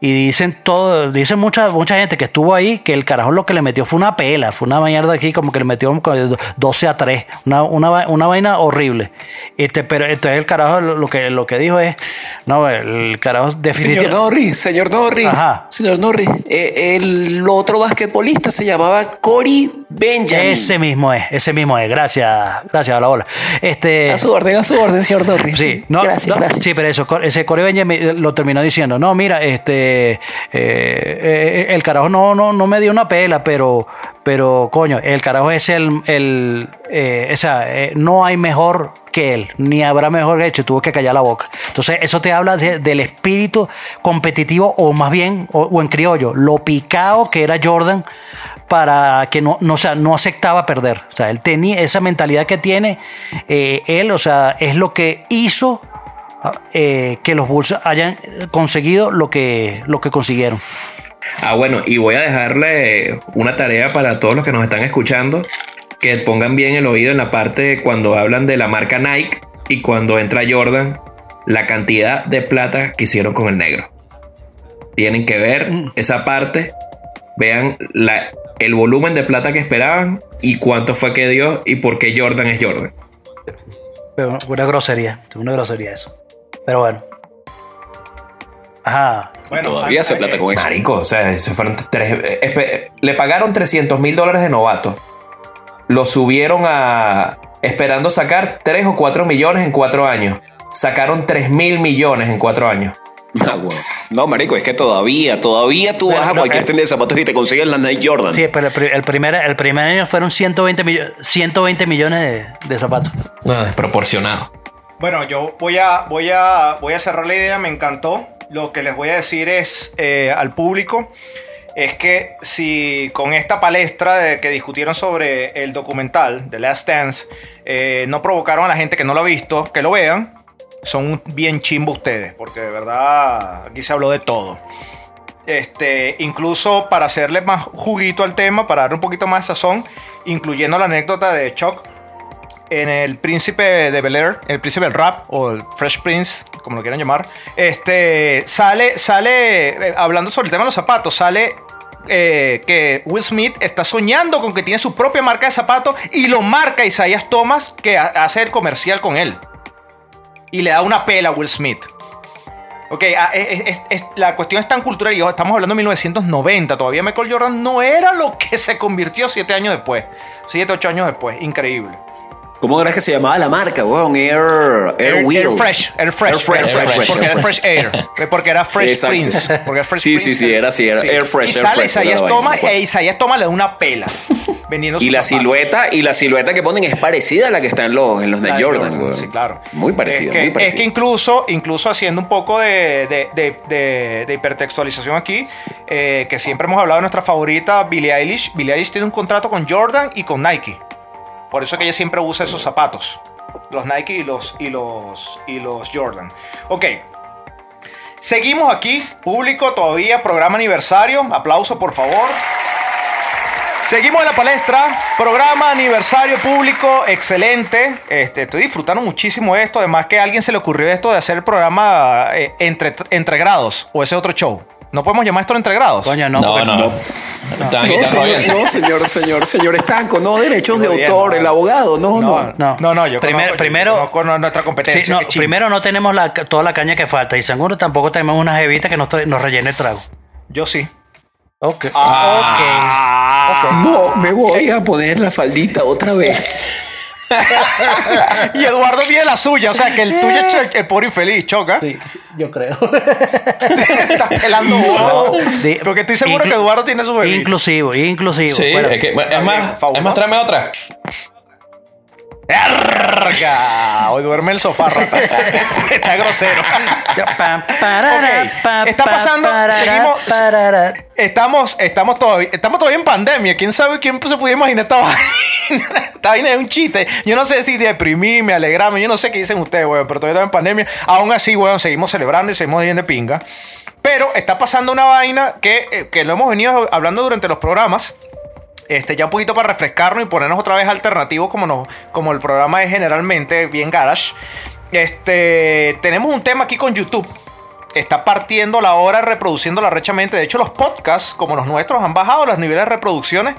Y dicen todo, dicen mucha, mucha gente que estuvo ahí que el carajo lo que le metió fue una pela, fue una mierda aquí, como que le metió como 12 a 3, una, una, una vaina horrible. Este, pero entonces el carajo lo, que, lo que dijo es, no, el carajo Señor definitivamente... Norris, señor Norris, Ajá. señor Norris, eh, el otro basquetbolista se llamaba Cory Benjamin. Ese mismo es, ese mismo es. Gracias, gracias a la ola. Este, A su orden, a su orden, señor Norris. Sí, no, gracias, no, gracias. sí, pero eso, ese Corey Benjamin lo terminó diciendo, no, mira, este, eh, eh, el carajo no, no, no me dio una pela, pero, pero coño, el carajo es el, el eh, o sea, eh, no hay mejor que él, ni habrá mejor que hecho, tuvo que callar la boca. Entonces, eso te habla de- del espíritu competitivo, o más bien, o, o en criollo, lo picado que era Jordan para que no, no, o sea, no aceptaba perder. O sea, él tenía esa mentalidad que tiene eh, él, o sea, es lo que hizo eh, que los Bulls hayan conseguido lo que, lo que consiguieron. Ah, bueno, y voy a dejarle una tarea para todos los que nos están escuchando, que pongan bien el oído en la parte cuando hablan de la marca Nike y cuando entra Jordan, la cantidad de plata que hicieron con el negro. Tienen que ver esa parte, vean la- el volumen de plata que esperaban y cuánto fue que dio y por qué Jordan es Jordan. Pero una grosería, una grosería eso. Pero bueno. Ajá. Bueno, Todavía se plata con eso. Marico, o sea, se fueron tres. eh, le pagaron 300 mil dólares de novato. Lo subieron a. Esperando sacar 3 o 4 millones en 4 años. Sacaron 3 mil millones en 4 años. Ah, bueno. No, marico, es que todavía, todavía tú Pero vas a no, cualquier eh. tienda de zapatos y te consigues la Nike Jordan. Sí, pero el, pri- el primer, el primer año fueron 120, millo- 120 millones de, de zapatos. No, desproporcionado. Bueno, yo voy a, voy, a, voy a cerrar la idea, me encantó. Lo que les voy a decir es eh, al público es que si con esta palestra de que discutieron sobre el documental The Last Dance eh, no provocaron a la gente que no lo ha visto que lo vean, son bien chimbo ustedes, porque de verdad aquí se habló de todo. Este, incluso para hacerle más juguito al tema, para darle un poquito más de sazón, incluyendo la anécdota de Chuck en el príncipe de Bel Air, el príncipe del rap o el Fresh Prince, como lo quieran llamar, este sale, sale, eh, hablando sobre el tema de los zapatos, sale eh, que Will Smith está soñando con que tiene su propia marca de zapatos y lo marca Isaiah Thomas que ha- hace el comercial con él. Y le da una pela a Will Smith. Ok, ah, la cuestión es tan cultural y estamos hablando de 1990. Todavía Michael Jordan no era lo que se convirtió siete años después. Siete, ocho años después. Increíble. ¿Cómo era que se llamaba la marca, weón? Air, Air, Air, Wheel. Air Fresh, Air Fresh, Air Fresh, Air Fresh, porque era Fresh. Air, porque era Fresh. Prince, porque era Fresh Sí, sí, Prince. sí, era así, era Air Fresh, Y Air sale Isaías acuerdo. e Isaías Thomas le da una pela vendiendo Y la zapatos. silueta, y la silueta que ponen es parecida a la que está en los, en los de Jordan, weón. Sí, claro. Muy parecida, es que, muy Es parecida. que incluso, incluso haciendo un poco de, de, de- de- de hipertextualización aquí, eh, que siempre hemos hablado de nuestra favorita, Billie Eilish. Billie Eilish tiene un contrato con Jordan y con Nike. Por eso que ella siempre usa esos zapatos. Los Nike y los, y los, y los Jordan. Ok. Seguimos aquí, público, todavía, programa aniversario. Aplauso, por favor. Seguimos en la palestra, programa aniversario público, excelente. Este, estoy disfrutando muchísimo esto. Además que a alguien se le ocurrió esto de hacer el programa eh, entre, entre grados o ese otro show. No podemos llamar esto entre grados. Coño, no. No, porque- no. No, señor, no, señor, señor, señor Estanco, no derechos de autor, el abogado, no, no. no, no. no, no, yo Primer- conozco- yo primero- conozco nuestra competencia. Sí, no, primero no tenemos la- toda la caña que falta y segundo tampoco tenemos una jevita que nos, rellene el trago. Yo sí. Ok. Ah. No, me voy a poner la faldita otra vez. Y Eduardo tiene la suya, o sea que el tuyo es el, el pobre infeliz, choca. Sí, yo creo. Estás pelando. De- Porque estoy seguro inclu- que Eduardo tiene su bebida. Inclusivo, inclusivo. Sí, Bueno, es que, es más, fabuloso. es más, tráeme otra. Verga. Hoy duerme el sofá, rata. Está grosero. Está pasando, seguimos-. Estamos, estamos, todavía, estamos todavía en pandemia. ¿Quién sabe quién se puede imaginar esta vaina? Esta vaina es un chiste. Yo no sé si deprimirme, alegrarme. Yo no sé qué dicen ustedes, weón. Pero todavía estamos en pandemia. Aún así, weón, seguimos celebrando y seguimos bien de pinga. Pero está pasando una vaina que, eh, que lo hemos venido hablando durante los programas. Este, ya un poquito para refrescarnos y ponernos otra vez alternativos como, nos, como el programa es generalmente bien garage. Este, tenemos un tema aquí con YouTube. Está partiendo la hora, reproduciéndola rechamente. De hecho, los podcasts, como los nuestros, han bajado los niveles de reproducciones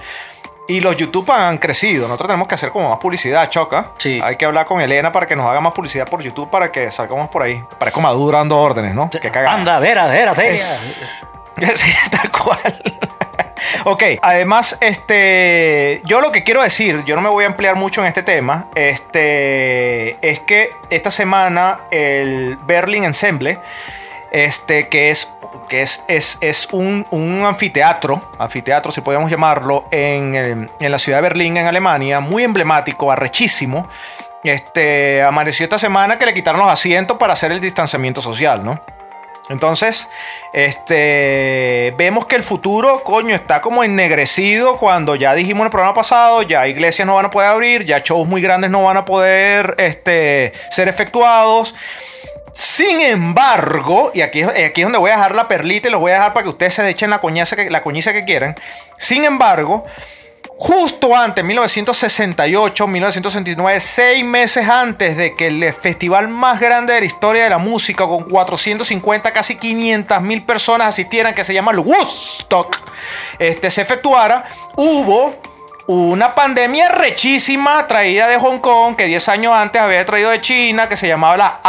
y los YouTube han crecido. Nosotros tenemos que hacer como más publicidad, choca. Sí. Hay que hablar con Elena para que nos haga más publicidad por YouTube para que salgamos por ahí. Parezco Maduro dando órdenes, ¿no? Qué cagada. Anda, vera, vera, vera. Sí, tal cual. ok, además, este, yo lo que quiero decir, yo no me voy a emplear mucho en este tema, este, es que esta semana el Berlin Ensemble, este, que es, que es, es, es un, un anfiteatro, anfiteatro si podemos llamarlo, en, en la ciudad de Berlín, en Alemania, muy emblemático, arrechísimo. Este, amaneció esta semana que le quitaron los asientos para hacer el distanciamiento social, ¿no? Entonces, este, vemos que el futuro, coño, está como ennegrecido cuando ya dijimos en el programa pasado, ya iglesias no van a poder abrir, ya shows muy grandes no van a poder este, ser efectuados. Sin embargo, y aquí, aquí es donde voy a dejar la perlita y los voy a dejar para que ustedes se echen la que, la coñiza que quieran. Sin embargo, justo antes, 1968, 1969, seis meses antes de que el festival más grande de la historia de la música, con 450, casi 500 mil personas asistieran, que se llama el Woodstock, este, se efectuara, hubo una pandemia rechísima traída de Hong Kong, que 10 años antes había traído de China, que se llamaba la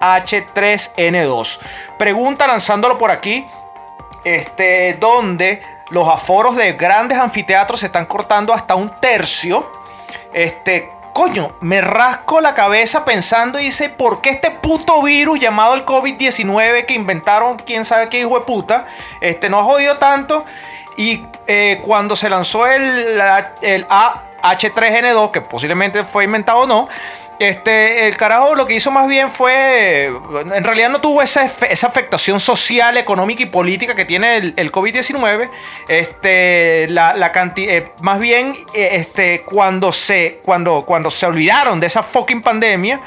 AH3N2. Pregunta lanzándolo por aquí este, donde los aforos de grandes anfiteatros se están cortando hasta un tercio. Este, coño, me rasco la cabeza pensando y dice, ¿por qué este puto virus llamado el COVID-19 que inventaron quién sabe qué hijo de puta, este, no ha jodido tanto? Y eh, cuando se lanzó el, el AH3N2, que posiblemente fue inventado o no, este, el carajo lo que hizo más bien fue, en realidad no tuvo esa, esa afectación social, económica y política que tiene el, el COVID-19. Este, la, la canti- eh, más bien, eh, este, cuando se, cuando, cuando se olvidaron de esa fucking pandemia,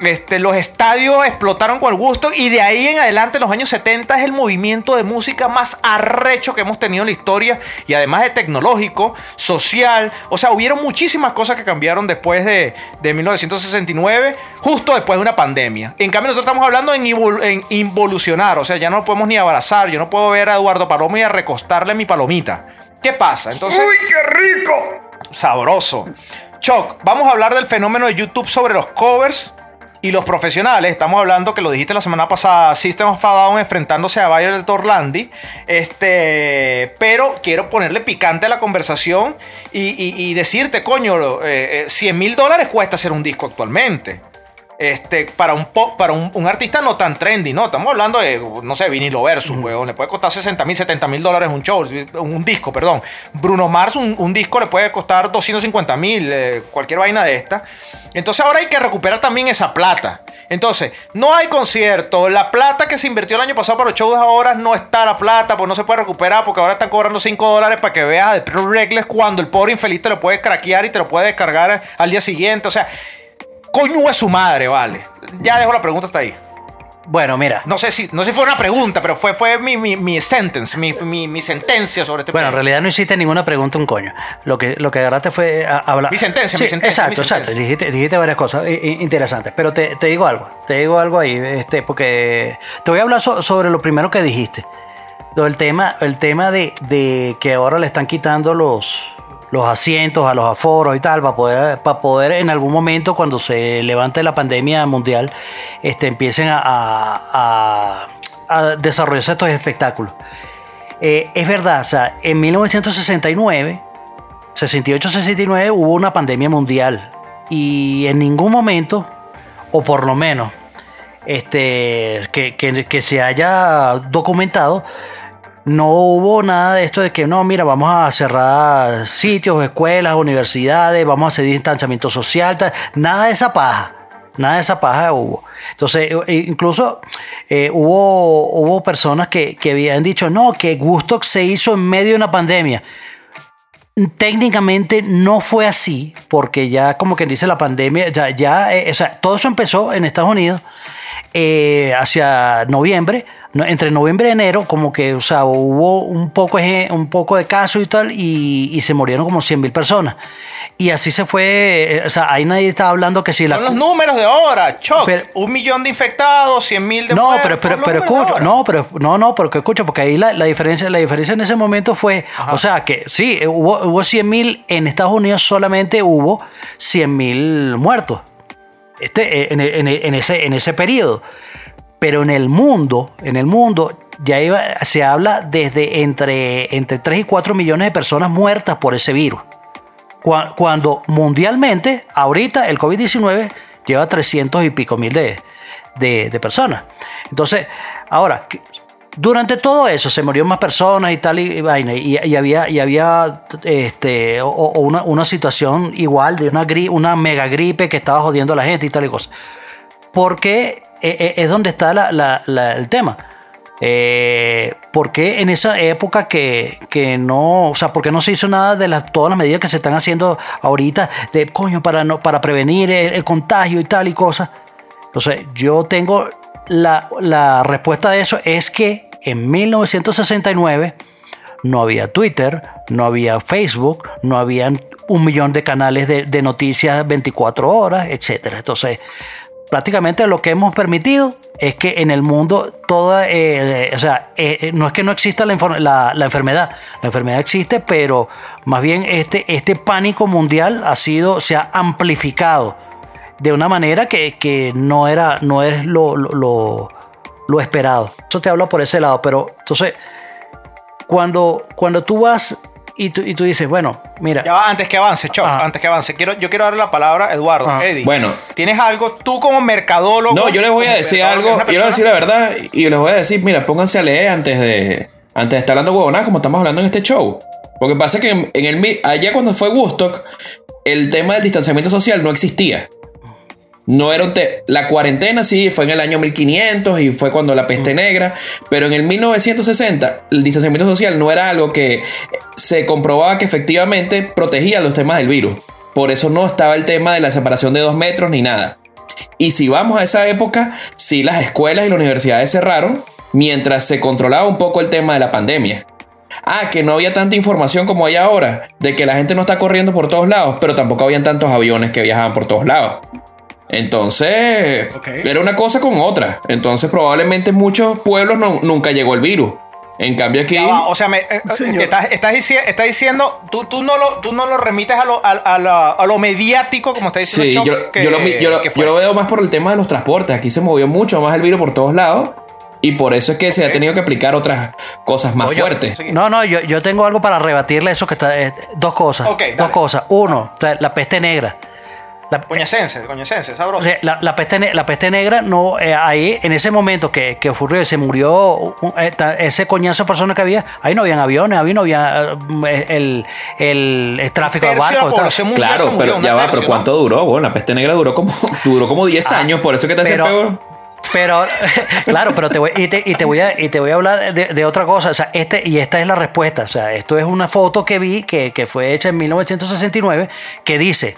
este, los estadios explotaron con gusto y de ahí en adelante, en los años 70, es el movimiento de música más arrecho que hemos tenido en la historia y además de tecnológico, social. O sea, hubieron muchísimas cosas que cambiaron después de, de 1969, justo después de una pandemia. En cambio, nosotros estamos hablando en, invol- en involucionar, o sea, ya no podemos ni abrazar, yo no puedo ver a Eduardo Palomo y a recostarle mi palomita. ¿Qué pasa? Entonces... ¡Uy, qué rico! Sabroso. Choc, vamos a hablar del fenómeno de YouTube sobre los covers y los profesionales. Estamos hablando, que lo dijiste la semana pasada, System of a Down enfrentándose a Bayer Torlandi. Este, pero quiero ponerle picante a la conversación y, decirte, coño, eh, eh, 100 mil dólares cuesta hacer un disco actualmente. Este, para un pop, para un, un artista no tan trendy, ¿no? Estamos hablando de, no sé, vinilo versus, weón. Le puede costar 60 mil, 70 mil dólares un show, un disco, perdón. Bruno Mars, un, un disco le puede costar 250 mil, eh, cualquier vaina de esta. Entonces ahora hay que recuperar también esa plata. Entonces, no hay concierto. La plata que se invirtió el año pasado para los shows ahora no está la plata, pues no se puede recuperar porque ahora están cobrando 5 dólares para que veas Pro Reckless cuando el pobre infeliz te lo puede craquear y te lo puede descargar al día siguiente. O sea, coño es su madre, vale. Ya dejo la pregunta hasta ahí. Bueno, mira. No sé si, no sé si fue una pregunta, pero fue, fue mi, mi, mi sentence, mi, mi, mi sentencia sobre este Bueno, en realidad no hiciste ninguna pregunta un coño. Lo que, lo que agarraste fue a- hablar. Mi sentencia, mi sentencia, Exacto, mi sentencia. exacto. Dijiste, dijiste varias cosas interesantes. Pero te, te digo algo. Te digo algo ahí. Este, porque te voy a hablar so- sobre lo primero que dijiste. Del tema, el tema de, de que ahora le están quitando los, los asientos a los aforos y tal, para poder, para poder en algún momento, cuando se levante la pandemia mundial, este, empiecen a, a, desarrollarse estos espectáculos. Eh, es verdad, o sea, en 1969, 68-69 hubo una pandemia mundial y en ningún momento, o por lo menos este, que- que se haya documentado, no hubo nada de esto de que no, mira, vamos a cerrar sitios, escuelas, universidades, vamos a hacer distanciamiento social, nada de esa paja. Nada de esa paja hubo. Entonces, eh, incluso eh, hubo, hubo personas que, que habían dicho, no, que Woodstock se hizo en medio de una pandemia. Técnicamente no fue así, porque ya como quien dice la pandemia, ya, ya eh, o sea, todo eso empezó en Estados Unidos eh, hacia noviembre, no, entre noviembre y enero, como que, o sea, hubo un poco, un poco de casos y tal, y, y se murieron como 100 mil personas. Y así se fue, eh, o sea, ahí nadie estaba hablando que si la... Son los números de ahora, Choc. Pero- un millón de infectados, 100 mil de No, muertos, pero, pero, pero ahora. no, pero no, no, pero que escucha, porque ahí la, la diferencia, la diferencia en ese momento fue, o sea, que sí, eh, hubo, hubo 100 mil, en Estados Unidos solamente hubo 100 mil muertos. Este, eh, en, en- en ese, en ese periodo. Pero en el mundo, en el mundo, ya se habla desde entre, entre 3 y 4 millones de personas muertas por ese virus. Cua- Cuando mundialmente, ahorita el COVID-19 lleva 300 y pico mil de, de- personas. Entonces, ahora, durante todo eso se murieron más personas y tal, y, vaina, y, había, y había este, o, una, una situación igual de una, gri- una mega gripe que estaba jodiendo a la gente y tal y cosa. Porque eh, eh, es donde está la- la- el tema. Eh, ¿Por qué en esa época que, que no, o sea, no se hizo nada de las, todas las medidas que se están haciendo ahorita de coño para, no, para prevenir el, contagio y tal y cosas? Entonces, yo tengo la, la respuesta de eso es que en 1969 no había Twitter, no había Facebook, no había un millón de canales de, de noticias 24 horas, etcétera. Entonces, prácticamente lo que hemos permitido es que en el mundo toda, eh, eh, o sea, eh, no es que no exista la- la enfermedad, la enfermedad existe, pero más bien este, este pánico mundial ha sido, se ha amplificado de una manera que, que no era, no es lo, lo, lo- lo esperado. Eso te hablo por ese lado, pero entonces, cuando, cuando tú vas y tú, y tú dices, bueno, mira, Ya va, antes que avance, Choc, antes que avance. Quiero, yo quiero darle la palabra a Eduardo. Ah. Eddie, Bueno. ¿tienes algo tú como mercadólogo? No, yo les voy a decir algo, yo les voy a decir la verdad y les voy a decir, mira, pónganse a leer antes de antes de estar hablando huevonadas como estamos hablando en este show. Porque pasa que en, en el mi- allá cuando fue Woodstock, el tema del distanciamiento social no existía. No era la cuarentena sí fue en el año 1500 y fue cuando la peste negra, pero en el 1960 el distanciamiento social no era algo que se comprobaba que efectivamente protegía los temas del virus. Por eso no estaba el tema de la separación de dos metros ni nada. Y si vamos a esa época, sí las escuelas y las universidades cerraron mientras se controlaba un poco el tema de la pandemia. Ah, que no había tanta información como hay ahora, de que la gente no está corriendo por todos lados, pero tampoco habían tantos aviones que viajaban por todos lados. Entonces, era una cosa con otra. Entonces, probablemente en muchos pueblos no- nunca llegó el virus. En cambio aquí... Va, o sea, me, eh, que estás, estás dici- estás diciendo, tú, tú, no lo, tú no lo remites a lo, a, a la- a lo mediático, como está diciendo Sí, Choc, yo, que- yo lo, mi- yo lo- que yo fue. lo veo más por el tema de los transportes. Aquí se movió mucho más el virus por todos lados. Y por eso es que se ha tenido que aplicar otras cosas más Oye, fuertes. No, no, yo, yo tengo algo para rebatirle eso que está. eh, dos cosas. Dos cosas. Uno, la peste negra. La, o sabroso. sea, la, la peste, la peste negra, no, eh, ahí, en ese momento que, que ocurrió y se murió un- eh, ese coñazo de personas que había, ahí no habían aviones, ahí no había eh, el, el, el tráfico de barcos. Claro, murió, pero ya va, tercio, pero ¿cuánto ¿no? duró? Bueno, la peste negra duró como, duró como 10 años, por eso que te hace pero- peor. Pero, claro, pero te voy, y, te, y te voy a, y te voy a hablar de, de otra cosa. O sea, este, y esta es la respuesta. O sea, esto es una foto que vi que, que fue hecha en 1969 que dice: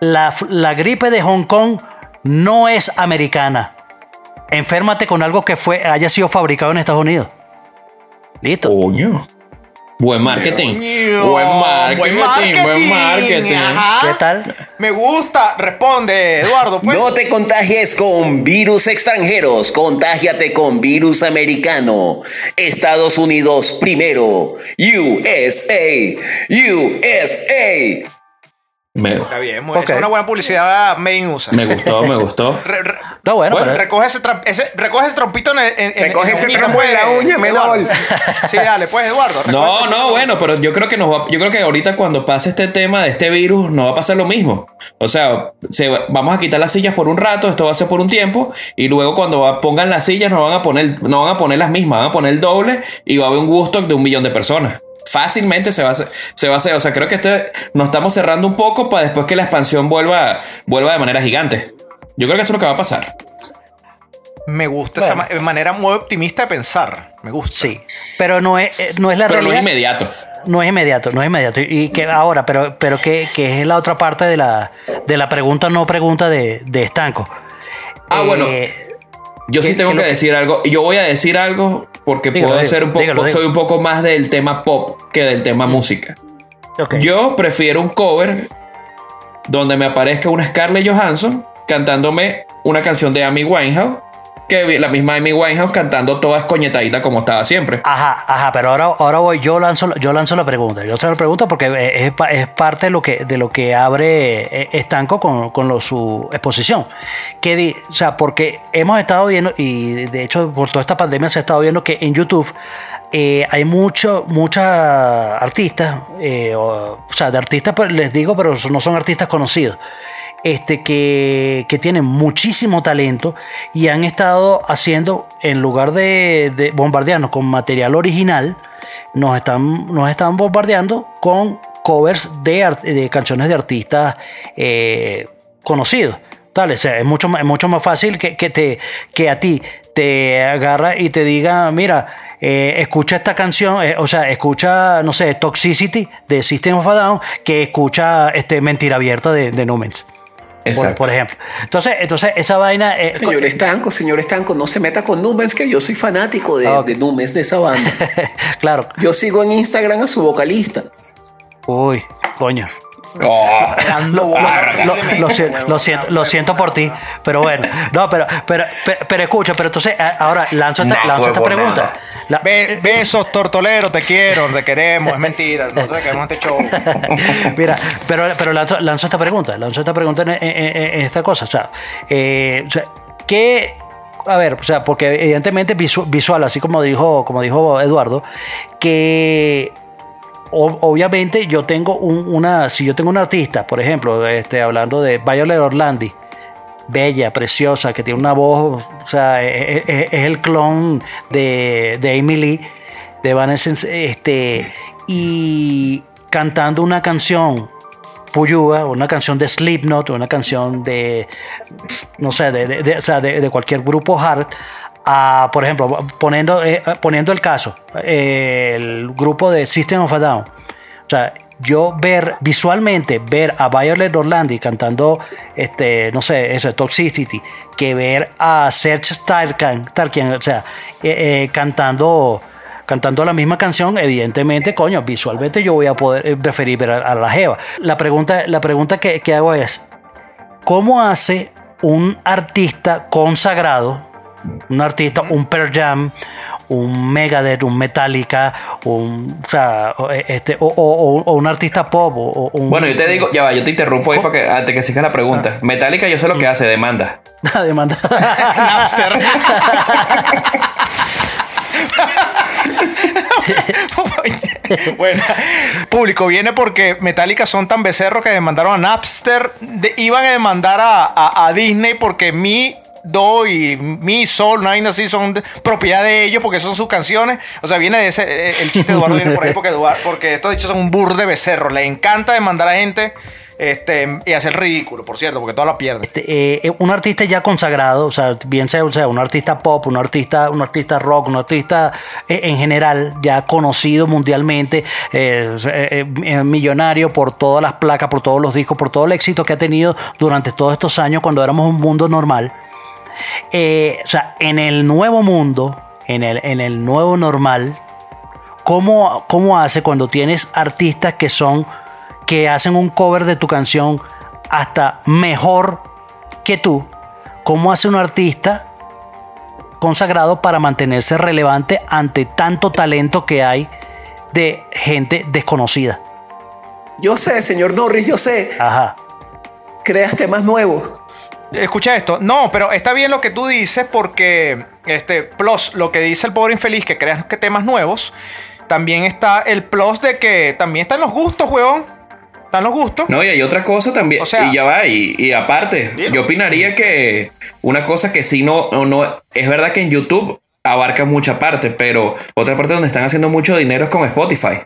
la, la gripe de Hong Kong no es americana. Enférmate con algo que fue, haya sido fabricado en Estados Unidos. Listo. Coño. Buen marketing. Coño, Buen marketing. Buen marketing. ajá. ¿Qué tal? Me gusta, responde Eduardo. Pues. No te contagies con virus extranjeros, contágiate con virus americano. Estados Unidos primero. USA. USA. Me, Está bien, muy- Ok. esa es una buena publicidad made in USA. me gustó, me gustó. Re- re- No, bueno, Bueno, pero- recoge, ese, ese- recoge ese trompito en, en, Recoge en ese uñita, trompo en la pues, uña, menor. Sí, dale, pues, Eduardo. No, no, bueno, pero yo creo que nos va, yo creo que ahorita cuando pase este tema de este virus no va a pasar lo mismo. O sea, se va- vamos a quitar las sillas por un rato, esto va a ser por un tiempo y luego cuando va- pongan las sillas no van a poner no van a poner las mismas, van a poner el doble y va a haber un gusto de un millón de personas. Fácilmente se va a hacer, se va a hacer. O sea, creo que este nos estamos cerrando un poco para después que la expansión vuelva, vuelva de manera gigante. Yo creo que eso es lo que va a pasar. Me gusta esa ma- manera muy optimista de pensar. Me gusta. Sí, pero no es, eh, no es la Pero no es realidad. inmediato. No es inmediato, no es inmediato. Y que ahora, pero, pero que, que es la otra parte de la, de la pregunta no pregunta de, de Estanco. Ah, bueno. Yo sí ¿Qué- tengo que decir algo. Yo voy a decir algo porque Dígalo, puedo ser un poco, dígalo, dígalo. soy un poco más del tema pop que del tema música. ok. Yo prefiero un cover donde me aparezca una Scarlett Johansson cantándome una canción de Amy Winehouse que la misma Amy Winehouse cantando toda escoñetadita como estaba siempre. Ajá, ajá, pero ahora, ahora voy, yo lanzo, yo lanzo la pregunta. Yo lanzo la pregunta porque es, pa- es parte de lo que, de lo que abre eh, Estanco con, con su exposición. Que di- o sea, porque hemos estado viendo, y de hecho por toda esta pandemia se ha estado viendo que en YouTube eh, hay mucho, muchas artistas, eh, o, o sea, de artistas pues, les digo, pero no son artistas conocidos este, que, tienen muchísimo talento y han estado haciendo, en lugar de, de bombardearnos con material original, nos están, nos están bombardeando con covers de, canciones de artistas eh, conocidos. Tal, es mucho, es mucho más fácil que, que, te, que a ti te agarra y te diga, mira, eh, escucha esta canción, eh, o sea, escucha, no sé, Toxicity de System of a Down, que escucha este, Mentira Abierta de Numens. Por, Exacto. por ejemplo. Entonces, entonces esa vaina. eh, Señor Estanco, señor Estanco, no se meta con Numens, que yo soy fanático de, ok. de Numens, de esa banda. claro. Yo sigo en Instagram a su vocalista. Uy, coño. Oh, Lo, lo- lo- lo si- lo siento, lo siento por ti, pero bueno. No, pero, pero, pero, pero escucha, pero entonces a- ahora lanzo esta, No, lanzo esta pregunta. La- Be- besos, tortolero, te quiero, te queremos, es mentira, no te queremos este show. Mira, pero, pero lanzo, lanzo esta pregunta, lanzo esta pregunta en, en- en- en esta cosa. O sea, eh, o sea, ¿qué? A ver, o sea, porque evidentemente visu- visual, así como dijo, como dijo Eduardo, que obviamente yo tengo un- una, si yo tengo un artista, por ejemplo, este, hablando de Violet Orlandi, bella, preciosa, que tiene una voz, o sea, es, es- es el clon de, de Lee, de Evanescence, este, y cantando una canción Puyúa, una canción de Slipknot, una canción de, no sé, de, de- de- de cualquier grupo hard, por ejemplo, poniendo, eh, poniendo el caso, eh, el grupo de System of a Down. O sea, yo ver visualmente, ver a Violet Orlandi cantando, este, no sé, eso, Toxicity, que ver a Serge Tarkan, Tarkian, o sea, eh, cantando cantando la misma canción, evidentemente, coño, visualmente yo voy a poder preferir ver a, la Jeva. La pregunta, la pregunta que hago es, ¿cómo hace un artista consagrado, un artista, un Pearl Jam, un Megadeth, un Metallica, un, o, sea, eh, este, o, o- o un artista pop, o, o un... Bueno, yo te digo, ya va, yo te interrumpo ahí ¿Cómo? para que, antes que sigas la pregunta. Metallica, yo sé lo que hace, demanda. La demanda. Napster. bueno, público, viene porque Metallica son tan becerros que demandaron a Napster. de- iban a demandar a, a- a Disney porque mi Do y Mi Soul, Nine así son propiedad de ellos porque son sus canciones. O sea, viene de ese. eh, El chiste de Eduardo viene por ahí porque, Eduardo- porque estos dichos son un bur de becerros. Le encanta demandar a gente este, y hacer ridículo, por cierto, porque todas la pierden. Este, eh, un artista ya consagrado, o sea, bien sea, o sea, un artista pop, un artista, un artista rock, un artista eh, en general ya conocido mundialmente, eh, millonario por todas las placas, por todos los discos, por todo el éxito que ha tenido durante todos estos años cuando éramos un mundo normal. Eh, o sea, en el nuevo mundo, en el, en el nuevo normal, ¿cómo, ¿cómo hace cuando tienes artistas que son, que hacen un cover de tu canción hasta mejor que tú? ¿Cómo hace un artista consagrado para mantenerse relevante ante tanto talento que hay de gente desconocida? Yo sé, señor Norris, yo sé. Ajá. Creas temas nuevos. Escucha esto. No, pero está bien lo que tú dices porque, este, plus, lo que dice el pobre infeliz, que creas que temas nuevos, también está el plus de que también están los gustos, huevón. Están los gustos. No, y hay otra cosa también. O sea- y ya va, y, y aparte, yo opinaría que una cosa que sí no, no, no- es verdad que en YouTube abarca mucha parte, pero otra parte donde están haciendo mucho dinero es con Spotify.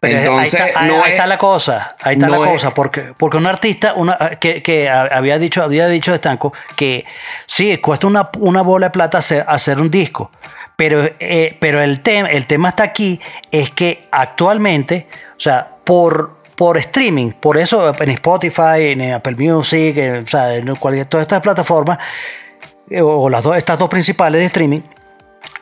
Pero es- Entonces, ahí, está, no ahí es- está la cosa, ahí está no la es- cosa, porque, porque un artista una, que, que había dicho, había dicho Estanco que sí, cuesta una, una bola de plata hacer, hacer un disco, pero, eh, pero el, tema el tema está aquí, es que actualmente, o sea, por, por streaming, por eso en Spotify, en Apple Music, en, o sea, en cualquier, todas estas plataformas, eh, o las dos, estas dos principales de streaming,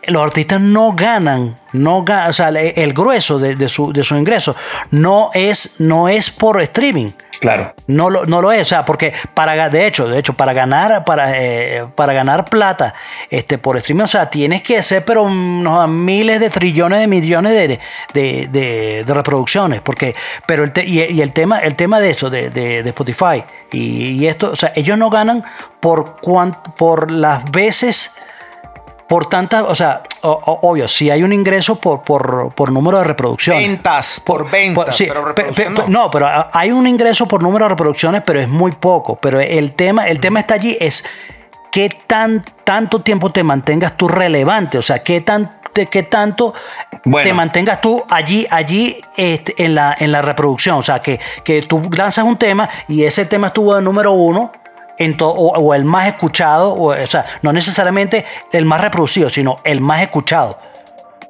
los artistas no ganan, no ga- o sea, el, grueso de, de su, de su ingreso no es, no es por streaming. Claro. No lo, no lo es, o sea, porque para de hecho, de hecho, para ganar, para, eh, para ganar plata este, por streaming, o sea, tienes que hacer pero unos miles de trillones de millones de, de, de- reproducciones. Porque, pero el te- y, y el tema, el tema de eso, de, de- de Spotify, y, y esto, o sea, ellos no ganan por cuan- por las veces por tantas, o sea, o- obvio, si hay un ingreso por, por, por número de reproducciones. Ventas, por ventas, sí, pero pe- no. no, pero hay un ingreso por número de reproducciones, pero es muy poco. Pero el tema, el tema está allí, es qué tan, tanto tiempo te mantengas tú relevante, o sea, qué, tan, qué tanto Bueno. te mantengas tú allí, allí este, en, la, en la reproducción. O sea, que, que tú lanzas un tema y ese tema estuvo de número uno. En to- o, o el más escuchado, o, o sea, no necesariamente el más reproducido, sino el más escuchado.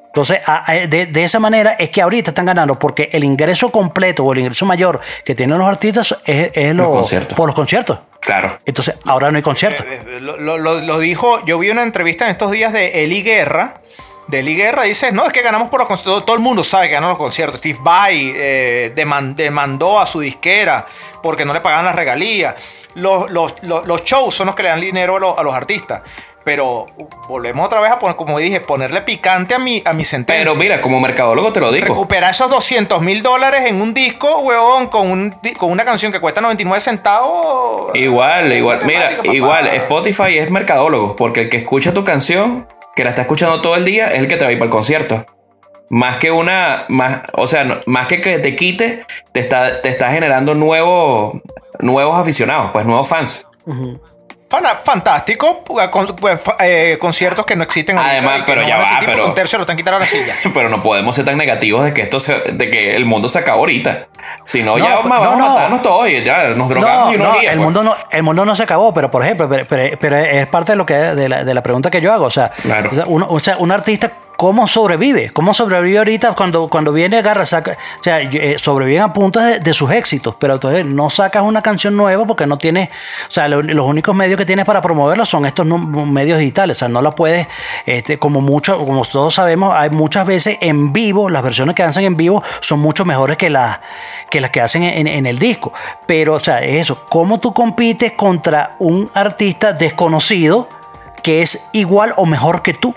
Entonces, a- a- de, de esa manera es que ahorita están ganando, porque el ingreso completo o el ingreso mayor que tienen los artistas es, es Los lo- por los conciertos. Claro. Entonces, ahora no hay conciertos. Eh, Lo, lo- lo- lo dijo, yo vi una entrevista en estos días de Eli Guerra. De Eli Guerra dice, no, es que ganamos por los conciertos. Todo el mundo sabe que ganan los conciertos. Steve Vai eh, deman- demandó a su disquera porque no le pagaban las regalías. Los, los- los- los shows son los que le dan dinero a, los- a los artistas. Pero volvemos otra vez a poner, como dije, ponerle picante a mi, a mi sentencia. Pero mira, como mercadólogo te lo digo. Recuperar esos 200 mil dólares en un disco, huevón, con, un con una canción que cuesta 99 centavos. Igual, igual. Mira, papá. igual, Spotify es mercadólogo, porque el que escucha tu canción, que la está escuchando todo el día, es el que te va a ir para el concierto. Más que una, más, o sea, más que que te quite, te está, te está generando nuevos, nuevos aficionados, pues nuevos fans. Fantástico. con- pues, eh, conciertos que no existen Además, pero ya va, pero- un tercio lo están quitando la silla. Pero no podemos ser tan negativos de que esto se, de que el mundo se acabó ahorita. Si no, No, ya no, vamos no. a matarnos todos y ya nos drogamos No, y unos días, el pues. mundo no, el mundo no se acabó, pero por ejemplo, pero, pero- pero es parte de lo que de la, de la pregunta que yo hago, o sea, Claro. o sea, uno- o sea, un artista cómo sobrevive, cómo sobrevive ahorita cuando cuando viene agarra saca, o sea, eh, sobreviven a punta de, sus éxitos, pero entonces no sacas una canción nueva porque no tienes, o sea, lo- los únicos medios que tienes para promoverla son estos medios digitales, o sea, no la puedes, este, como mucho, como todos sabemos, hay muchas veces en vivo, las versiones que hacen en vivo son mucho mejores que las que las que hacen en, en el disco. Pero, o sea, es eso. ¿Cómo tú compites contra un artista desconocido que es igual o mejor que tú?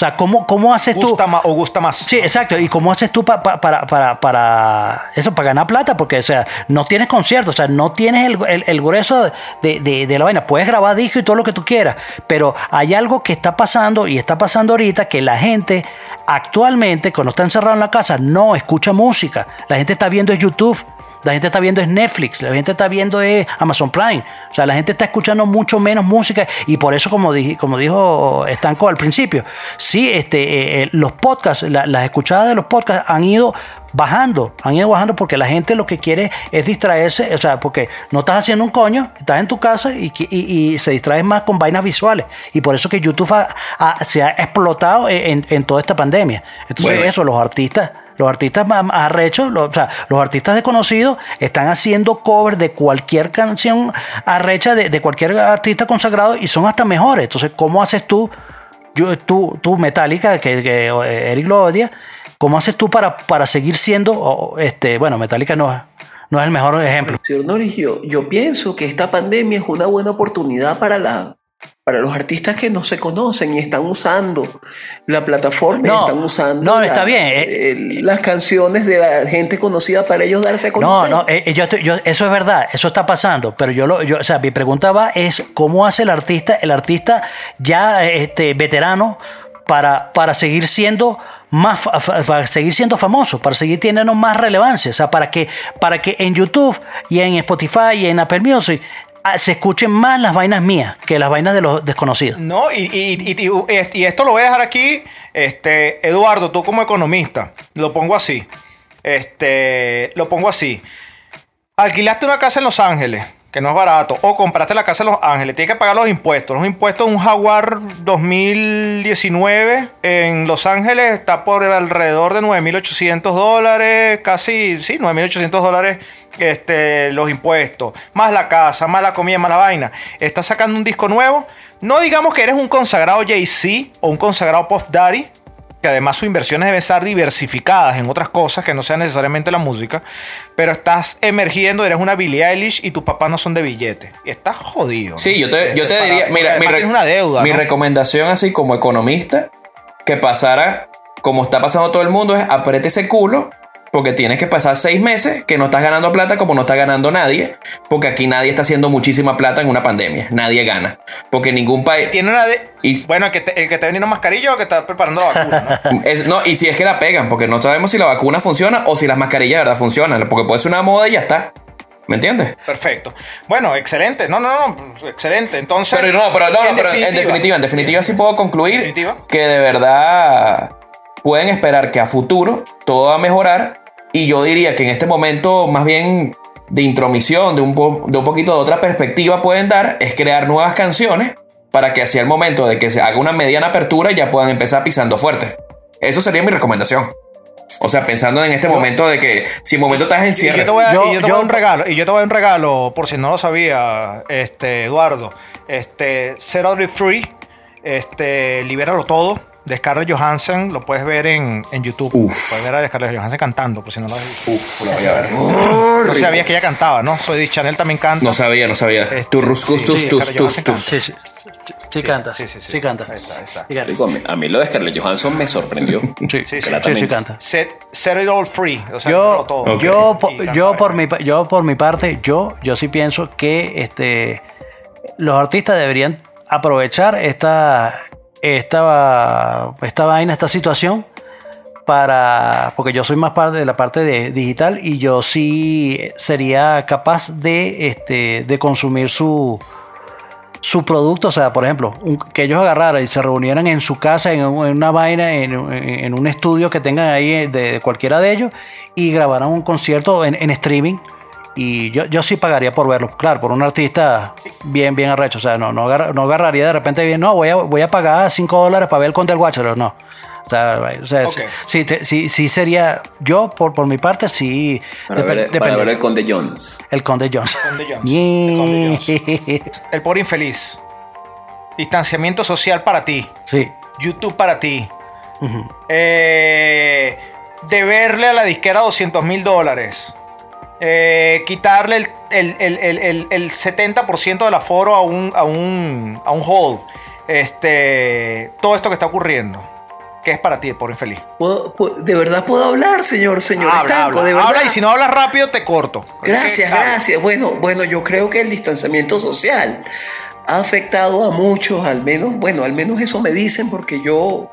O sea, ¿cómo, cómo haces tú? Gusta más o gusta más. Sí, exacto. ¿Y cómo haces tú pa- pa- para, para, para eso, para ganar plata? Porque, o sea, no tienes conciertos, o sea, no tienes el, el- el grueso de, de- de la vaina. Puedes grabar disco y todo lo que tú quieras, pero hay algo que está pasando y está pasando ahorita que la gente actualmente, cuando está encerrado en la casa, no escucha música. La gente está viendo YouTube. La gente está viendo es Netflix, la gente está viendo es Amazon Prime. O sea, la gente está escuchando mucho menos música y por eso, como, dije, como dijo Estanco al principio, sí, este, eh, eh, los podcasts, la- las escuchadas de los podcasts han ido bajando, han ido bajando porque la gente lo que quiere es distraerse, o sea, porque no estás haciendo un coño, estás en tu casa y, qui- y- y se distrae más con vainas visuales. Y por eso que YouTube ha- ha- se ha explotado en, en toda esta pandemia. Entonces, Bueno. eso, los artistas los artistas más arrechos, los, o sea, los artistas desconocidos están haciendo covers de cualquier canción arrecha de, de cualquier artista consagrado y son hasta mejores. Entonces, ¿cómo haces tú, yo, tú, tú Metallica, que, que, eh, Eric lo odia, cómo haces tú para, para seguir siendo, este, bueno, Metallica no, es- no es el mejor ejemplo. Señor Norris, yo, yo pienso que esta pandemia es una buena oportunidad para, la, para los artistas que no se conocen y están usando la plataforma, y No, están usando no, la- está bien, eh. las canciones de la gente conocida para ellos darse a No, conocer. no, eh, eh, yo estoy- yo- eso es verdad, eso está pasando, pero yo lo, yo, o sea, mi pregunta va es cómo hace el artista, el artista ya este veterano para, para seguir siendo más para seguir siendo famoso, para seguir teniendo más relevancia, o sea, para que para que en YouTube y en Spotify y en Apple Music se escuchen más las vainas mías que las vainas de los desconocidos. No, y, y- y- y- y esto lo voy a dejar aquí, este, Eduardo, tú como economista, lo pongo así. Este, lo pongo así. Alquilaste una casa en Los Ángeles, que no es barato, o compraste la casa en Los Ángeles, tienes que pagar los impuestos. Los impuestos de un Jaguar 2019 en Los Ángeles está por alrededor de 9.800 dólares, casi, sí, 9.800 dólares este, los impuestos, más la casa, más la comida, más la vaina. Estás sacando un disco nuevo. No digamos que eres un consagrado Jay-Z o un consagrado Puff Daddy, que además sus inversiones deben estar diversificadas en otras cosas que no sean necesariamente la música, pero estás emergiendo, eres una Billie Eilish y tus papás no son de billete. Y estás jodido. Sí, yo te, yo te Para- diría, mira, mi, re- una deuda. mi ¿no? recomendación así como economista, que pasara como está pasando todo el mundo, es apriete ese culo, porque tienes que pasar seis meses que no estás ganando plata como no está ganando nadie, porque aquí nadie está haciendo muchísima plata en una pandemia, nadie gana, porque ningún país... Tiene una de... Y- Bueno, el que, te, el que está vendiendo mascarilla o el que está preparando la vacuna, ¿no? Es- no, y si es que la pegan, porque no sabemos si la vacuna funciona o si las mascarillas de verdad funcionan, porque puede ser una moda y ya está. ¿Me entiendes? Perfecto. Bueno, excelente. No, no, no. Excelente. Entonces. Pero no, pero no, no, pero en definitiva, en definitiva sí puedo concluir definitiva. que de verdad pueden esperar que a futuro todo va a mejorar y yo diría que en este momento más bien de intromisión, de un, po- de un poquito de otra perspectiva pueden dar es crear nuevas canciones para que hacia el momento de que se haga una mediana apertura ya puedan empezar pisando fuerte. Eso sería mi recomendación. O sea, pensando en este momento de que si en momento estás en Y cierre. yo te voy a, Yo- y yo te voy a yo- dar un regalo. Y yo te voy a dar un regalo, por si no lo sabía, este, Eduardo. Este, Set Out Free. Este, libéralo todo. De Scarlett Johansson. Lo puedes ver en, en YouTube. Puedes ver a Scarlett Johansson cantando, por si no lo has visto. Uf, lo voy a ver. No sabías que ella cantaba, ¿no? Soy de Chanel también canta. No sabía, no sabía. Este, Tu ruscus, sí, tus, sí, tus, tus, Johansson tus. Sí, sí, sí, sí canta, sí, sí, sí, sí. canta. Ahí está, ahí está. Sí canta. Digo, a mí lo de Scarlett Johansson me sorprendió. Sí, Sí, sí, sí, sí canta. Set, set it all free. O sea, Yo, todo. Yo, canta yo, por mi, yo por mi parte, yo, yo sí pienso que este, los artistas deberían aprovechar esta, esta, esta vaina, esta situación para, porque yo soy más parte de la parte de digital y yo sí sería capaz de, este, de consumir su, su producto, o sea, por ejemplo, que ellos agarraran y se reunieran en su casa, en, un- en una vaina, en, en- un estudio que tengan ahí de, de cualquiera de ellos y grabaran un concierto en streaming. Y yo, yo sí pagaría por verlo, claro, por un artista bien, bien arrecho. O sea, no, no, agarra- no agarraría de repente bien, no, voy a, voy a pagar 5 dólares para ver el Conde del Guacharo, no. O sea, o sea, sí, sí, sí sería, yo por, por mi parte sí. Para, ver, para depende. ver el Conde Jones. El Conde Jones. Conde Jones. El Yeah. El pobre infeliz. Distanciamiento social para ti. Sí. YouTube para ti. Eh, deberle a la disquera 200 mil dólares. Eh, quitarle el, el- el- el- el- el 70% del aforo a un, a un, a un hall. Este, todo esto que está ocurriendo. ¿Qué es para ti, pobre infeliz? ¿Puedo- puedo- ¿De verdad puedo hablar, señor, señor habla, Estanco? habla, de verdad. habla y si no hablas rápido te corto. Gracias, gracias. Bueno, bueno, yo creo que el distanciamiento social ha afectado a muchos, al menos, bueno, al menos eso me dicen porque yo,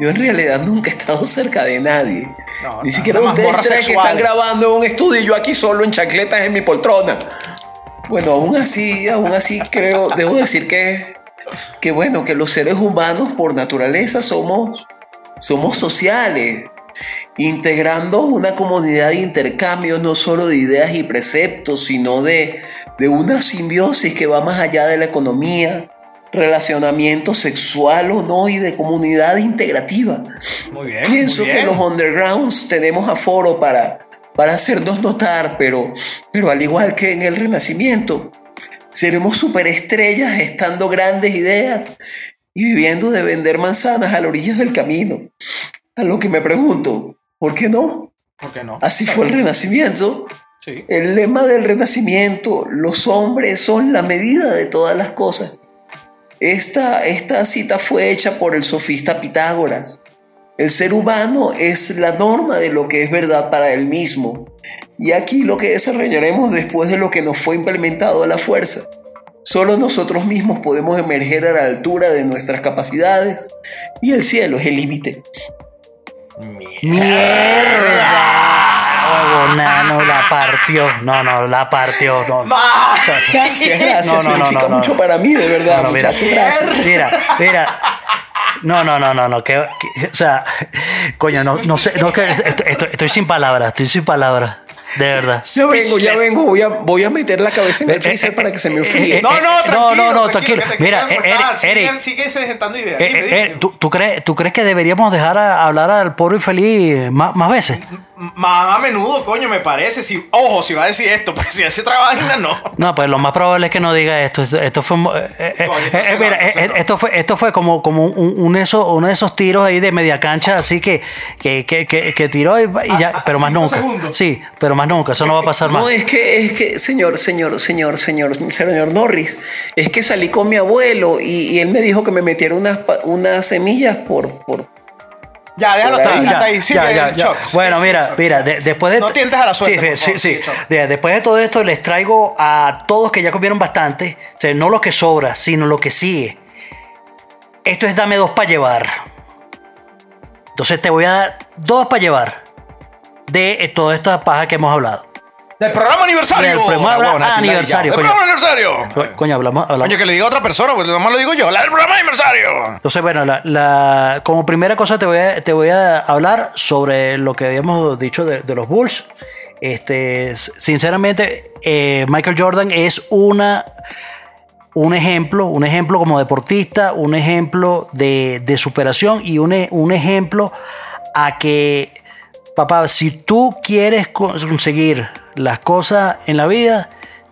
yo en realidad nunca he estado cerca de nadie. No, Ni no, siquiera ustedes tres que están grabando en un estudio y yo aquí solo en chancletas en mi poltrona. Bueno, aún así, aún así creo, debo decir que, que bueno, que los seres humanos por naturaleza somos, somos sociales integrando una comunidad de intercambio no solo de ideas y preceptos, sino de, de una simbiosis que va más allá de la economía, relacionamiento sexual o no y de comunidad integrativa. Muy bien. Pienso muy que bien. los undergrounds tenemos aforo para, para hacernos notar, pero, pero al igual que en el Renacimiento, seremos superestrellas estando grandes ideas y viviendo de vender manzanas a la orilla del camino. A lo que me pregunto, ¿por qué no? ¿Por qué no? Así fue el Renacimiento. Sí. El lema del Renacimiento, los hombres son la medida de todas las cosas. Esta, esta cita fue hecha por el sofista Pitágoras. El ser humano es la norma de lo que es verdad para él mismo. Y aquí lo que desarrollaremos después de lo que nos fue implementado a la fuerza. Solo nosotros mismos podemos emerger a la altura de nuestras capacidades y el cielo es el límite. ¡Mierda! Huevo, nano, la partió. No, no, la partió. No, no, Gracias, gracias. No, no, no, Significa no, no. mucho para mí, de verdad. no, mira, gracias. mira, mira. No, no, no, no, no. Que, que- o sea, coño, no, no sé. No, que estoy, estoy- estoy sin palabras, estoy sin palabras. De verdad. Ya vengo, ya vengo. Voy a, voy a meter la cabeza en el freezer para que se me enfríe. No, no, eh, tranquilo. no, no, no, tranquilo. te Mira, eh. Eric, Eric. Sigue sentando ideas. Eh, Dime, eh, dime. eh, ¿tú, tú crees, ¿Tú crees que deberíamos dejar a hablar al pobre infeliz más, más veces? Más a menudo, coño, me parece. Si, ojo, si va a decir esto, pues si hace otra vaina, no. No, pues lo más probable es que no diga esto. Esto, esto fue, eh, eh, Coño, eh, eh, mira, eh, no. esto fue, esto fue como, como un, un eso, uno de esos tiros ahí de media cancha, así que, que, que, que, que tiró y, y ya, a pero más nunca. segundos. Sí, pero más nunca. Eso no va a pasar más. No, es que, es que, señor, señor, señor, señor, señor Norris, es que salí con mi abuelo y, y él me dijo que me metiera unas, unas semillas por, por, Ya, déjalo estar, ahí. Ya, ahí. Sí, ya, ya. Bueno, Sí, mira, mira, de- después de No tientes a la suerte, Sí, sí, favor. sí, Sí, Chuck. De- después de todo esto les traigo a todos que ya comieron bastante, o sea, no lo que sobra, sino lo que sigue. Esto es dame dos para llevar. Entonces te voy a dar dos para llevar de eh, toda esta paja que hemos hablado. Del programa aniversario. Del programa aniversario. Del coño. programa aniversario. Coño, hablamos, hablamos. Coño, que le diga a otra persona, porque nomás lo digo yo. La del programa aniversario. Entonces, bueno, la, la- como primera cosa te voy, a, te voy a hablar sobre lo que habíamos dicho de, de los Bulls. Este, sinceramente, eh, Michael Jordan es una, un ejemplo, un ejemplo como deportista, un ejemplo de, de superación y un, un ejemplo a que, papá, si tú quieres co- conseguir las cosas en la vida,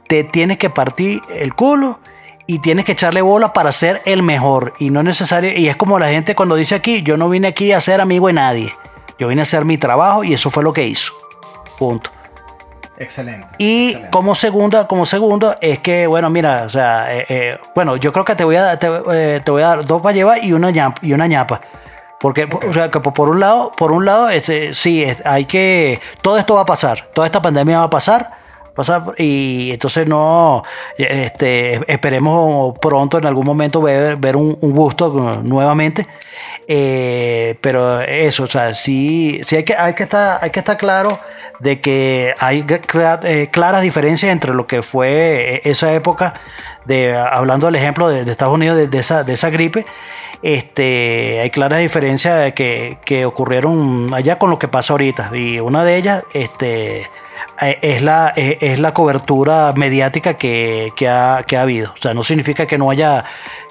te tienes que partir el culo y tienes que echarle bola para ser el mejor. Y no es necesario y es como la gente cuando dice aquí yo no vine aquí a ser amigo de nadie. Yo vine a hacer mi trabajo y eso fue lo que hizo. Punto. Excelente. y como segunda como segundo es que bueno mira o sea eh, eh, bueno yo creo que te voy a dar- te, eh, te voy a dar dos para llevar y una ñapa, y una ñapa porque o sea, que por un lado por un lado este, sí hay que todo esto va a pasar toda esta pandemia va a pasar pasar y entonces no este esperemos pronto en algún momento ver, ver un, un gusto nuevamente Eh, pero eso o sea sí, sí hay que hay que estar hay que estar claro de que hay eh, claras diferencias entre lo que fue eh, esa época de hablando del ejemplo de, de Estados Unidos de, de esa de esa gripe este hay claras diferencias que, ocurrieron allá con lo que pasa ahorita y una de ellas este eh, es la, es, es la cobertura mediática que, ha, que ha habido. O sea, no significa que no haya,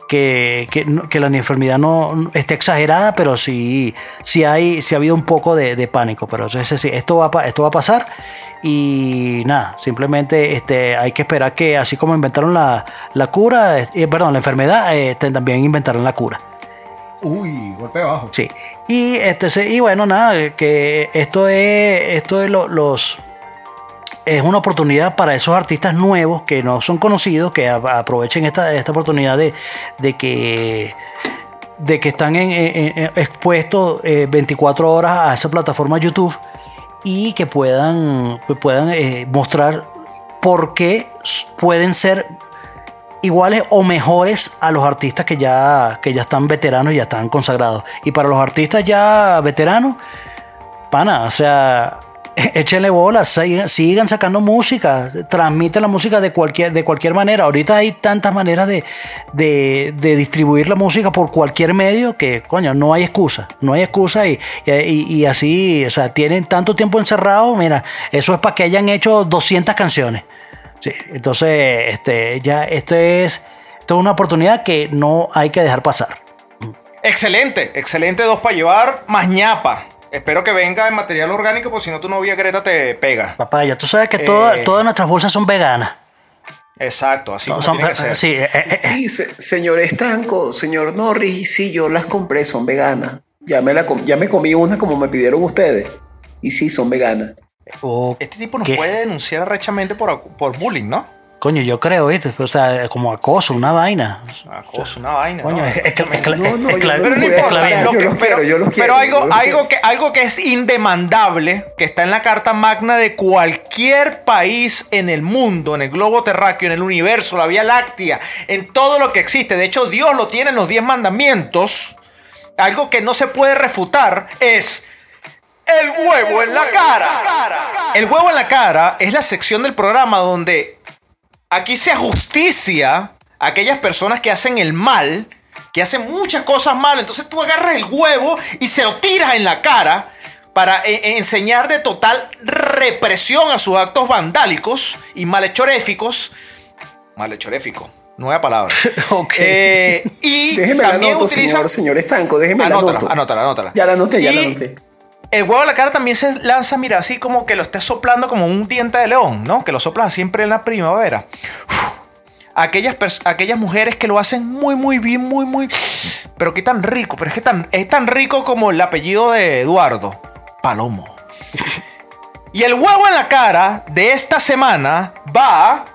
que, que, la enfermedad no esté exagerada, pero sí, sí, hay, sí ha habido un poco de, pánico. Pero entonces, sí, esto va, esto va a pasar. Y nada, simplemente este, hay que esperar que así como inventaron la, la cura, eh, perdón, la enfermedad, eh, este, también inventaron la cura. Uy, golpe abajo. Sí. Y este y bueno, nada, que esto es esto es lo- los es una oportunidad para esos artistas nuevos que no son conocidos, que aprovechen esta, esta oportunidad de, de que de que están expuestos eh, 24 horas a esa plataforma YouTube y que puedan, puedan eh, mostrar por qué pueden ser iguales o mejores a los artistas que ya, que ya están veteranos y ya están consagrados. Y para los artistas ya veteranos, pana, o sea, échenle bolas, sigan, sacando música, transmiten la música de cualquier, de cualquier manera. Ahorita hay tantas maneras de, de, de distribuir la música por cualquier medio que, coño, no hay excusa, no hay excusa y, y, y así, o sea, tienen tanto tiempo encerrado, mira, eso es para que hayan hecho 200 canciones. Sí, entonces, este, ya, esto es, es una oportunidad que no hay que dejar pasar. Excelente, excelente dos para llevar, más ñapa. Espero que venga en material orgánico, porque si no tu novia Greta te pega. Papá, ya tú sabes que toda- Eh. todas nuestras bolsas son veganas. Exacto, así como Son- tiene que ser. sí, eh, eh, eh, Sí, se- señor Estanco, señor Norris, sí, yo las compré, son veganas. Ya me, la ya me comí una como me pidieron ustedes. Y sí, son veganas. O- Este tipo nos ¿Qué? puede denunciar arrechamente por, por bullying, ¿no? Coño, yo creo, ¿viste? O sea, como acoso, una vaina. Una cosa, una vaina. Coño, ¿no? es, es, es, Pero algo, algo, que, algo que es indemandable, que está en la Carta Magna de cualquier país en el mundo, en el globo terráqueo, en el universo, la Vía Láctea, en todo lo que existe. De hecho, Dios lo tiene en los diez mandamientos. Algo que no se puede refutar es el huevo en la cara. El huevo en la cara es la sección del programa donde aquí se justicia a aquellas personas que hacen el mal, que hacen muchas cosas mal. Entonces tú agarras el huevo y se lo tiras en la cara para eh, enseñar de total represión a sus actos vandálicos y malhechoréficos. Malhechoréfico, nueva palabra. Ok. Eh, y Déjeme la también anoto, utilizan... señor, señor Estanco, déjeme la Anótala, anoto. anótala, anótala. Ya la anoté, ya la Y anoté. El huevo a la cara también se lanza, mira, así como que lo estés soplando como un diente de león, ¿no? Que lo soplas siempre en la primavera. Aquellas, aquellas mujeres que lo hacen muy, muy bien, muy, muy... Pero qué tan rico, pero es que tan, es tan rico como el apellido de Eduardo. Palomo. Y el huevo en la cara de esta semana va,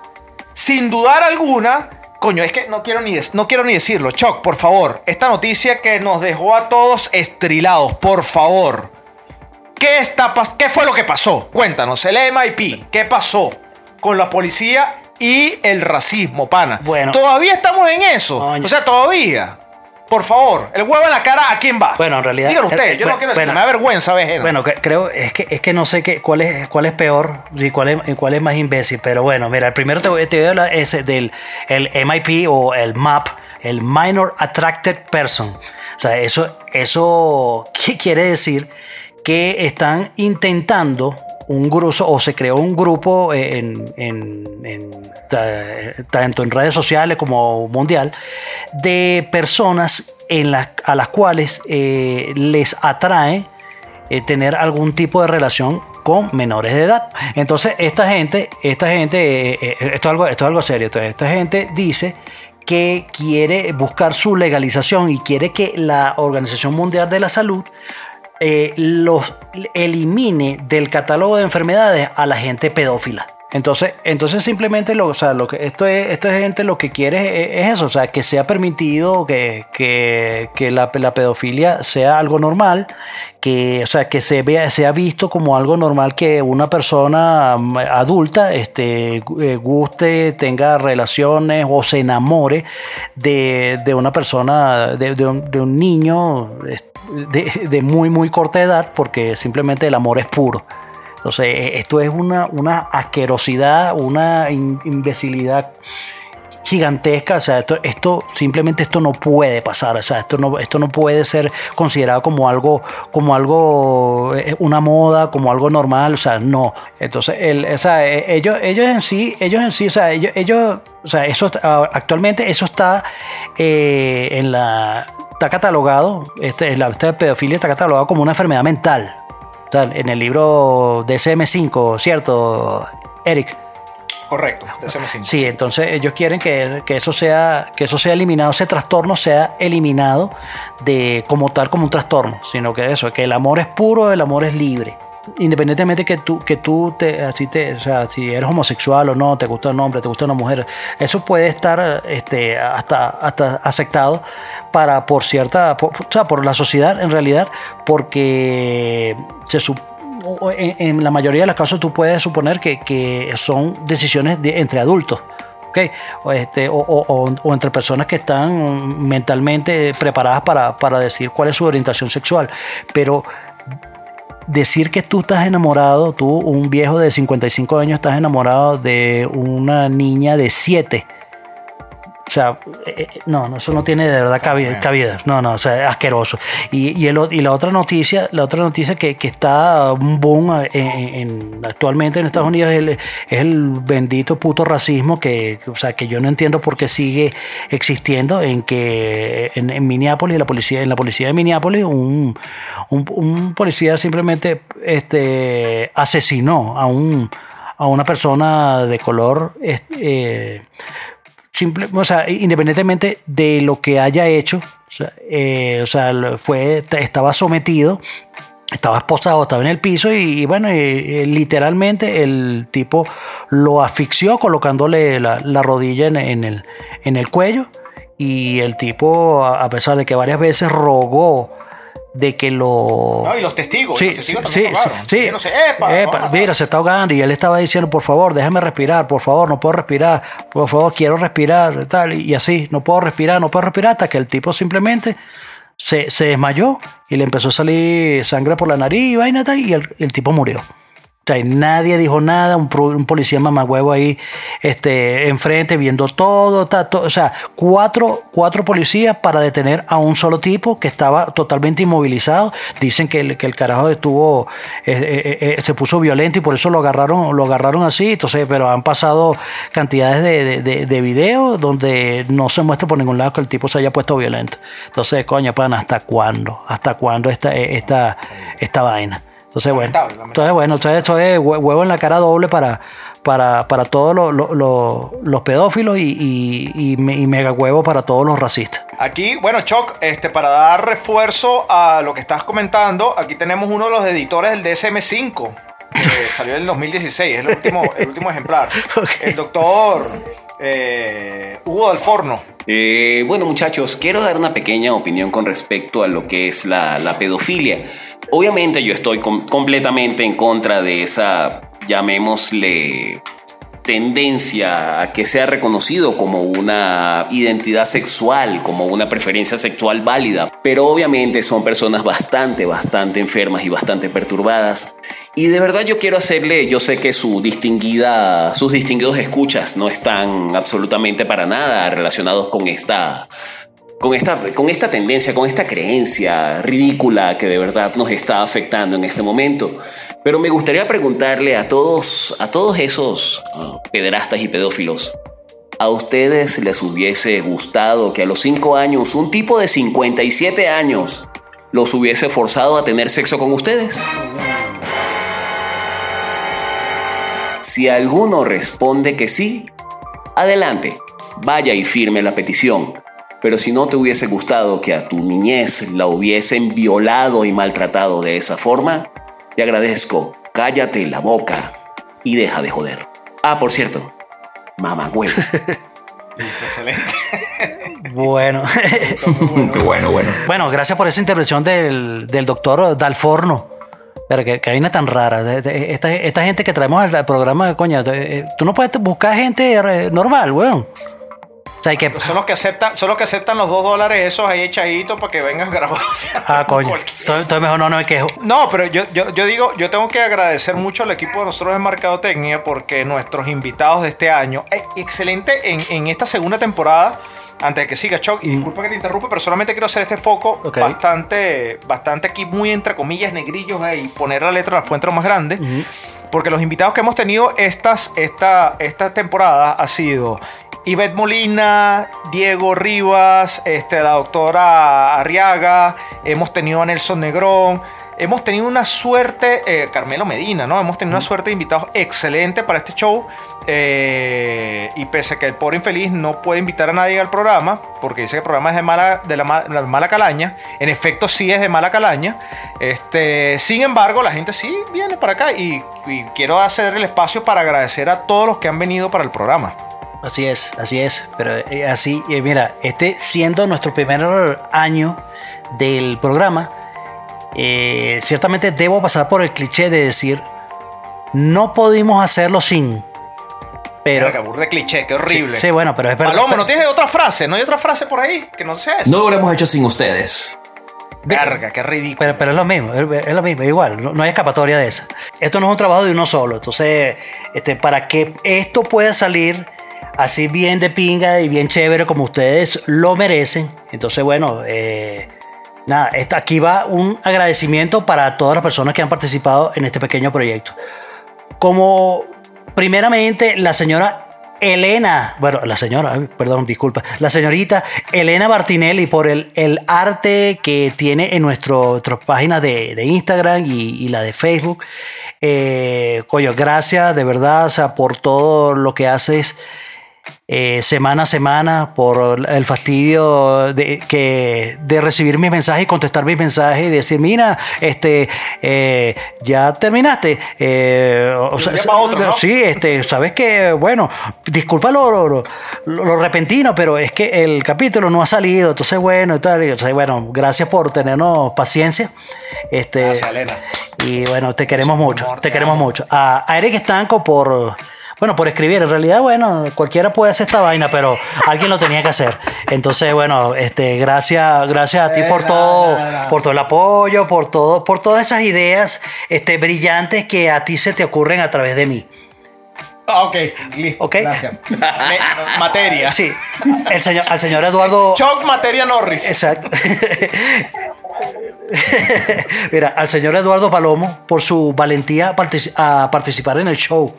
sin dudar alguna, coño, es que no quiero ni, no quiero ni decirlo. Choc, por favor, esta noticia que nos dejó a todos estrilados, por favor. ¿Qué, está, pas- ¿Qué fue lo que pasó? Cuéntanos, el MIP, ¿qué pasó con la policía y el racismo, pana? Bueno. Todavía estamos en eso. O sea, todavía. Por favor, el huevo en la cara, ¿a quién va? Bueno, en realidad- Dígalo usted, eh, yo no quiero bueno. me da vergüenza, ¿ves? Bueno, que- creo, es que, es que no sé qué, cuál, es, cuál es peor y cuál es, cuál es más imbécil, pero bueno, mira, el primero te voy, te voy a hablar ese del el MIP o el MAP, el Minor Attracted Person. O sea, eso, eso ¿qué quiere decir que están intentando un grupo o se creó un grupo en, en- en- ta- tanto en redes sociales como mundial de personas en a las cuales eh, les atrae eh, tener algún tipo de relación con menores de edad. Entonces, esta gente, esta gente, eh, eh, esto, es algo, esto es algo serio, entonces, esta gente dice que quiere buscar su legalización y quiere que la Organización Mundial de la Salud eh, los elimine del catálogo de enfermedades a la gente pedófila. Entonces, entonces simplemente lo, o sea, lo que esto es, esto es gente lo que quiere es, es eso, o sea, que sea permitido que, que, la, pedofilia sea algo normal, que, o sea, que se vea, sea visto como algo normal que una persona mm, adulta este, eh, guste, tenga relaciones o se enamore de, de una persona, de, un, de un niño de muy, muy corta edad, porque simplemente el amor es puro. Entonces, esto es una, una asquerosidad, una imbecilidad gigantesca, o sea, esto, esto simplemente esto no puede pasar, o sea, esto no, esto no puede ser considerado como algo, como algo, eh, una moda, como algo normal, o sea, no. Entonces, el, o sea, eh, ellos, ellos en sí, ellos en sí, o sea, ellos, ellos o sea, eso actualmente eso está eh, en la, está catalogado, este, la esta pedofilia está catalogado como una enfermedad mental. En el libro DSM5, ¿cierto, Eric? Correcto, DSM5. Sí, entonces ellos quieren que, que eso sea que eso sea eliminado, ese trastorno sea eliminado de como tal como un trastorno, sino que eso, que el amor es puro, el amor es libre. Independientemente que tú, que tú te, así te, o sea, si eres homosexual o no, te gusta un hombre, te gusta una mujer, eso puede estar este, hasta, hasta aceptado para por cierta, por- o sea, por la sociedad en realidad, porque se en, en la mayoría de los casos tú puedes suponer que, que son decisiones de- entre adultos. ¿ok? O, este, o- o entre personas que están mentalmente preparadas para, para decir cuál es su orientación sexual. Pero decir que tú estás enamorado, tú, un viejo de 55 años, estás enamorado de una niña de 7. O sea, eh, eh, no, no, eso no tiene de verdad cabida. cabida. No, no, o sea, es asqueroso. Y, y, el y la otra noticia, la otra noticia que, que está un boom en, en- actualmente en Estados Unidos es el, es el bendito puto racismo que, o sea, que yo no entiendo por qué sigue existiendo en que en, en Minneapolis, la policía, en la policía de Minneapolis, un, un, un policía simplemente este, asesinó a un a una persona de color este, eh, simple, o sea, independientemente de lo que haya hecho, o sea, eh, fue, estaba sometido estaba esposado, estaba en el piso y, bueno, y, y literalmente el tipo lo asfixió colocándole la, la rodilla en, en el, en el cuello y el tipo, a pesar de que varias veces rogó de que lo... No, y los testigos. Sí, los testigos sí, sí, sí. diciéndose, "Epa, Epa, vamos a mira, se está ahogando y él estaba diciendo, por favor, déjame respirar, por favor, no puedo respirar, por favor, quiero respirar, tal, y así, no puedo respirar, no puedo respirar, hasta que el tipo simplemente se, se desmayó y le empezó a salir sangre por la nariz y vaina tal, y el, el tipo murió. Nadie dijo nada, un, un policía mamagüevo ahí este, enfrente viendo todo, o sea, cuatro, cuatro policías para detener a un solo tipo que estaba totalmente inmovilizado. Dicen que el, que el carajo estuvo, eh, eh, eh, se puso violento y por eso lo agarraron, lo agarraron así. Entonces, pero han pasado cantidades de, de, de- de videos donde no se muestra por ningún lado que el tipo se haya puesto violento. Entonces, coño, pan, ¿hasta cuándo? ¿Hasta cuándo esta, esta, esta vaina? Entonces, bueno, entonces, bueno, entonces esto es hue- huevo en la cara doble para, para, para todos los, los- los- los pedófilos y, y, y me- y mega huevo para todos los racistas. Aquí, bueno, Choc, este, para dar refuerzo a lo que estás comentando, aquí tenemos uno de los editores del DSM-5, que salió en el 2016, es el último, el último ejemplar. El doctor eh, Hugo del Forno. Eh, bueno muchachos, quiero dar una pequeña opinión con respecto a lo que es la, la pedofilia. Obviamente yo estoy com- completamente en contra de esa, llamémosle, tendencia a que sea reconocido como una identidad sexual, como una preferencia sexual válida. Pero obviamente son personas bastante, bastante enfermas y bastante perturbadas. Y de verdad yo quiero hacerle, yo sé que su distinguida, sus distinguidos escuchas no están absolutamente para nada relacionados con esta con esta, con esta tendencia, con esta creencia ridícula que de verdad nos está afectando en este momento. Pero me gustaría preguntarle a todos, a todos esos ah, pederastas y pedófilos, ¿a ustedes les hubiese gustado que a los 5 años un tipo de 57 años los hubiese forzado a tener sexo con ustedes? Si alguno responde que sí, adelante, vaya y firme la petición. Pero si no te hubiese gustado que a tu niñez la hubiesen violado y maltratado de esa forma, te agradezco, cállate la boca y deja de joder. Ah, por cierto, mamá huevo. Excelente. Bueno, bueno, bueno. bueno, gracias por esa intervención del, del doctor Dalforno. Pero que, que vaina tan rara. Esta, esta gente que traemos al, programa, coño, de- eh, tú no puedes buscar gente eh, normal, weón. O sea, que. Son los que aceptan, son los que aceptan los dos dólares esos ahí echaditos para que vengan grabados. Ah, coño. Entonces, mejor no, no me quejo. No, pero yo, yo, yo digo, yo tengo que agradecer mucho al equipo de nosotros de Mercadotecnia porque nuestros invitados de este año, eh, excelente en, en esta segunda temporada, antes de que siga Chuck, y disculpa que te interrumpa, pero solamente quiero hacer este foco bastante, bastante aquí, muy entre comillas, negrillos, eh, y poner la letra en la fuente lo más grande. Porque los invitados que hemos tenido estas, esta, esta temporada ha sido Ivette Molina, Diego Rivas, este, la doctora Arriaga, hemos tenido a Nelson Negrón, hemos tenido una suerte, eh, Carmelo Medina, ¿no? Hemos tenido una suerte de invitados excelente para este show. eh, y pese a que el pobre infeliz no puede invitar a nadie al programa, porque dice que el programa es de mala, de la, ma- la mala calaña, en efecto sí es de mala calaña. Este, sin embargo, la gente sí viene para acá y, y quiero hacer el espacio para agradecer a todos los que han venido para el programa. Así es, así es. Pero eh, así, eh, mira, este siendo nuestro primer año del programa, eh, ciertamente debo pasar por el cliché de decir, no pudimos hacerlo sin. Pero. Burda de cliché, qué horrible. Sí, bueno, pero es verdad. Palomo, ¿no tienes otra frase? ¿No hay otra frase por ahí que no sea eso? No lo habremos hecho sin ustedes. Verga, qué ridículo. Pero, pero es lo mismo, es, es lo mismo, igual, no, no hay escapatoria de esa. Esto no es un trabajo de uno solo, entonces, este, para que esto pueda salir así bien de pinga y bien chévere como ustedes lo merecen, entonces, bueno, eh, nada, aquí va un agradecimiento para todas las personas que han participado en este pequeño proyecto. Como primeramente la señora Elena, bueno, la señora, perdón, disculpa, la señorita Elena Martinelli por el, el arte que tiene en nuestro, nuestras páginas de, de Instagram y, la de Facebook. Eh, coño, gracias de verdad, por todo lo que haces eh, semana a semana por el fastidio de, que, de recibir mis mensajes y contestar mis mensajes y decir, mira, este, eh, ya terminaste. Eh, o sea, otro, ¿no? Sí, este, sabes que, bueno, disculpa lo, lo, lo- lo repentino, pero es que el capítulo no ha salido, entonces bueno, y tal, y, entonces, bueno, gracias por tenernos paciencia. Este, Gracias, Elena. y bueno, te queremos mucho, amor, te te queremos mucho. A, a Eric Estanco por, bueno, por escribir. En realidad, bueno, cualquiera puede hacer esta vaina, pero alguien lo tenía que hacer. Entonces, bueno, este, gracias, gracias a ti por todo, por todo el apoyo, por todo, por todas esas ideas, este, brillantes que a ti se te ocurren a través de mí. Ah, ok, listo. Ok. Gracias. Materia. Sí, el señor, al señor Eduardo. Choc Materia Norris. Exacto. Mira, al señor Eduardo Palomo por su valentía a participar en el show.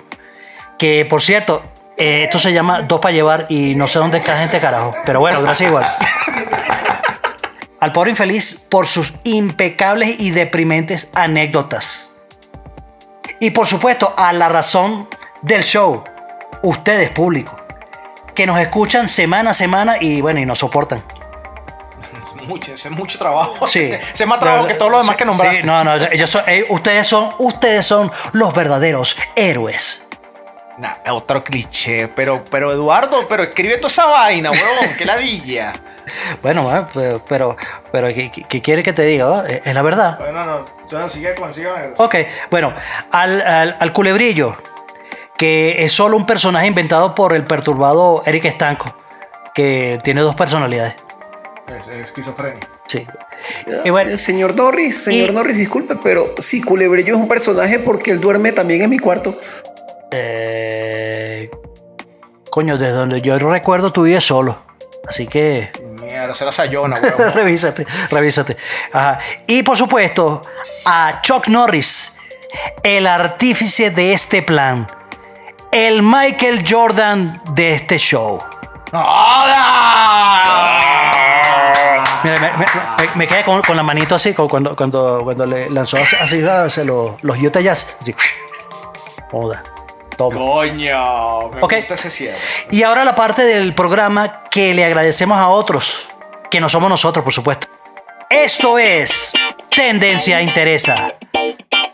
Que por cierto, eh, esto se llama Dos para llevar y no sé dónde está gente carajo. Pero bueno, gracias igual. Al pobre infeliz por sus impecables y deprimentes anécdotas. Y por supuesto, a la razón del show, ustedes público, que nos escuchan semana a semana y bueno, y nos soportan. Mucho, es mucho trabajo. Sí. Es más trabajo que todo lo demás que nombraste. Sí, no, no, ellos son- eh, ustedes son, ustedes son los verdaderos héroes. Nah, otro cliché. Pero, pero Eduardo, pero escribe toda esa vaina, huevón. Qué ladilla. Bueno, eh, pero, pero, pero ¿qué, qué- quiere que te diga? va? Es es la verdad. Bueno, no. no. Sigue con, sigue con Ok, bueno, al, al- al culebrillo, que es solo un personaje inventado por el perturbado Eric Estanco, que tiene dos personalidades. Es, es esquizofrenia. Sí. Y bueno, El señor Norris, señor Y- Norris, disculpe, pero sí, Culebrillo es un personaje porque él duerme también en mi cuarto. Eh, coño, desde donde yo recuerdo tú vives solo. Así que Mierda, será Sayona, huevón. revísate, revísate. Ajá. Y por supuesto, a Chuck Norris, el artífice de este plan, el Michael Jordan de este show. Mira, me, me- me- me quedé con, con la manito así, como cuando, cuando, cuando le lanzó así, así, así los, los Utah Jazz. Así. Joda. Toma. Coño, me Ok. gusta ese cierre. Y ahora la parte del programa que le agradecemos a otros, que no somos nosotros, por supuesto. Esto es Tendencia Interesa.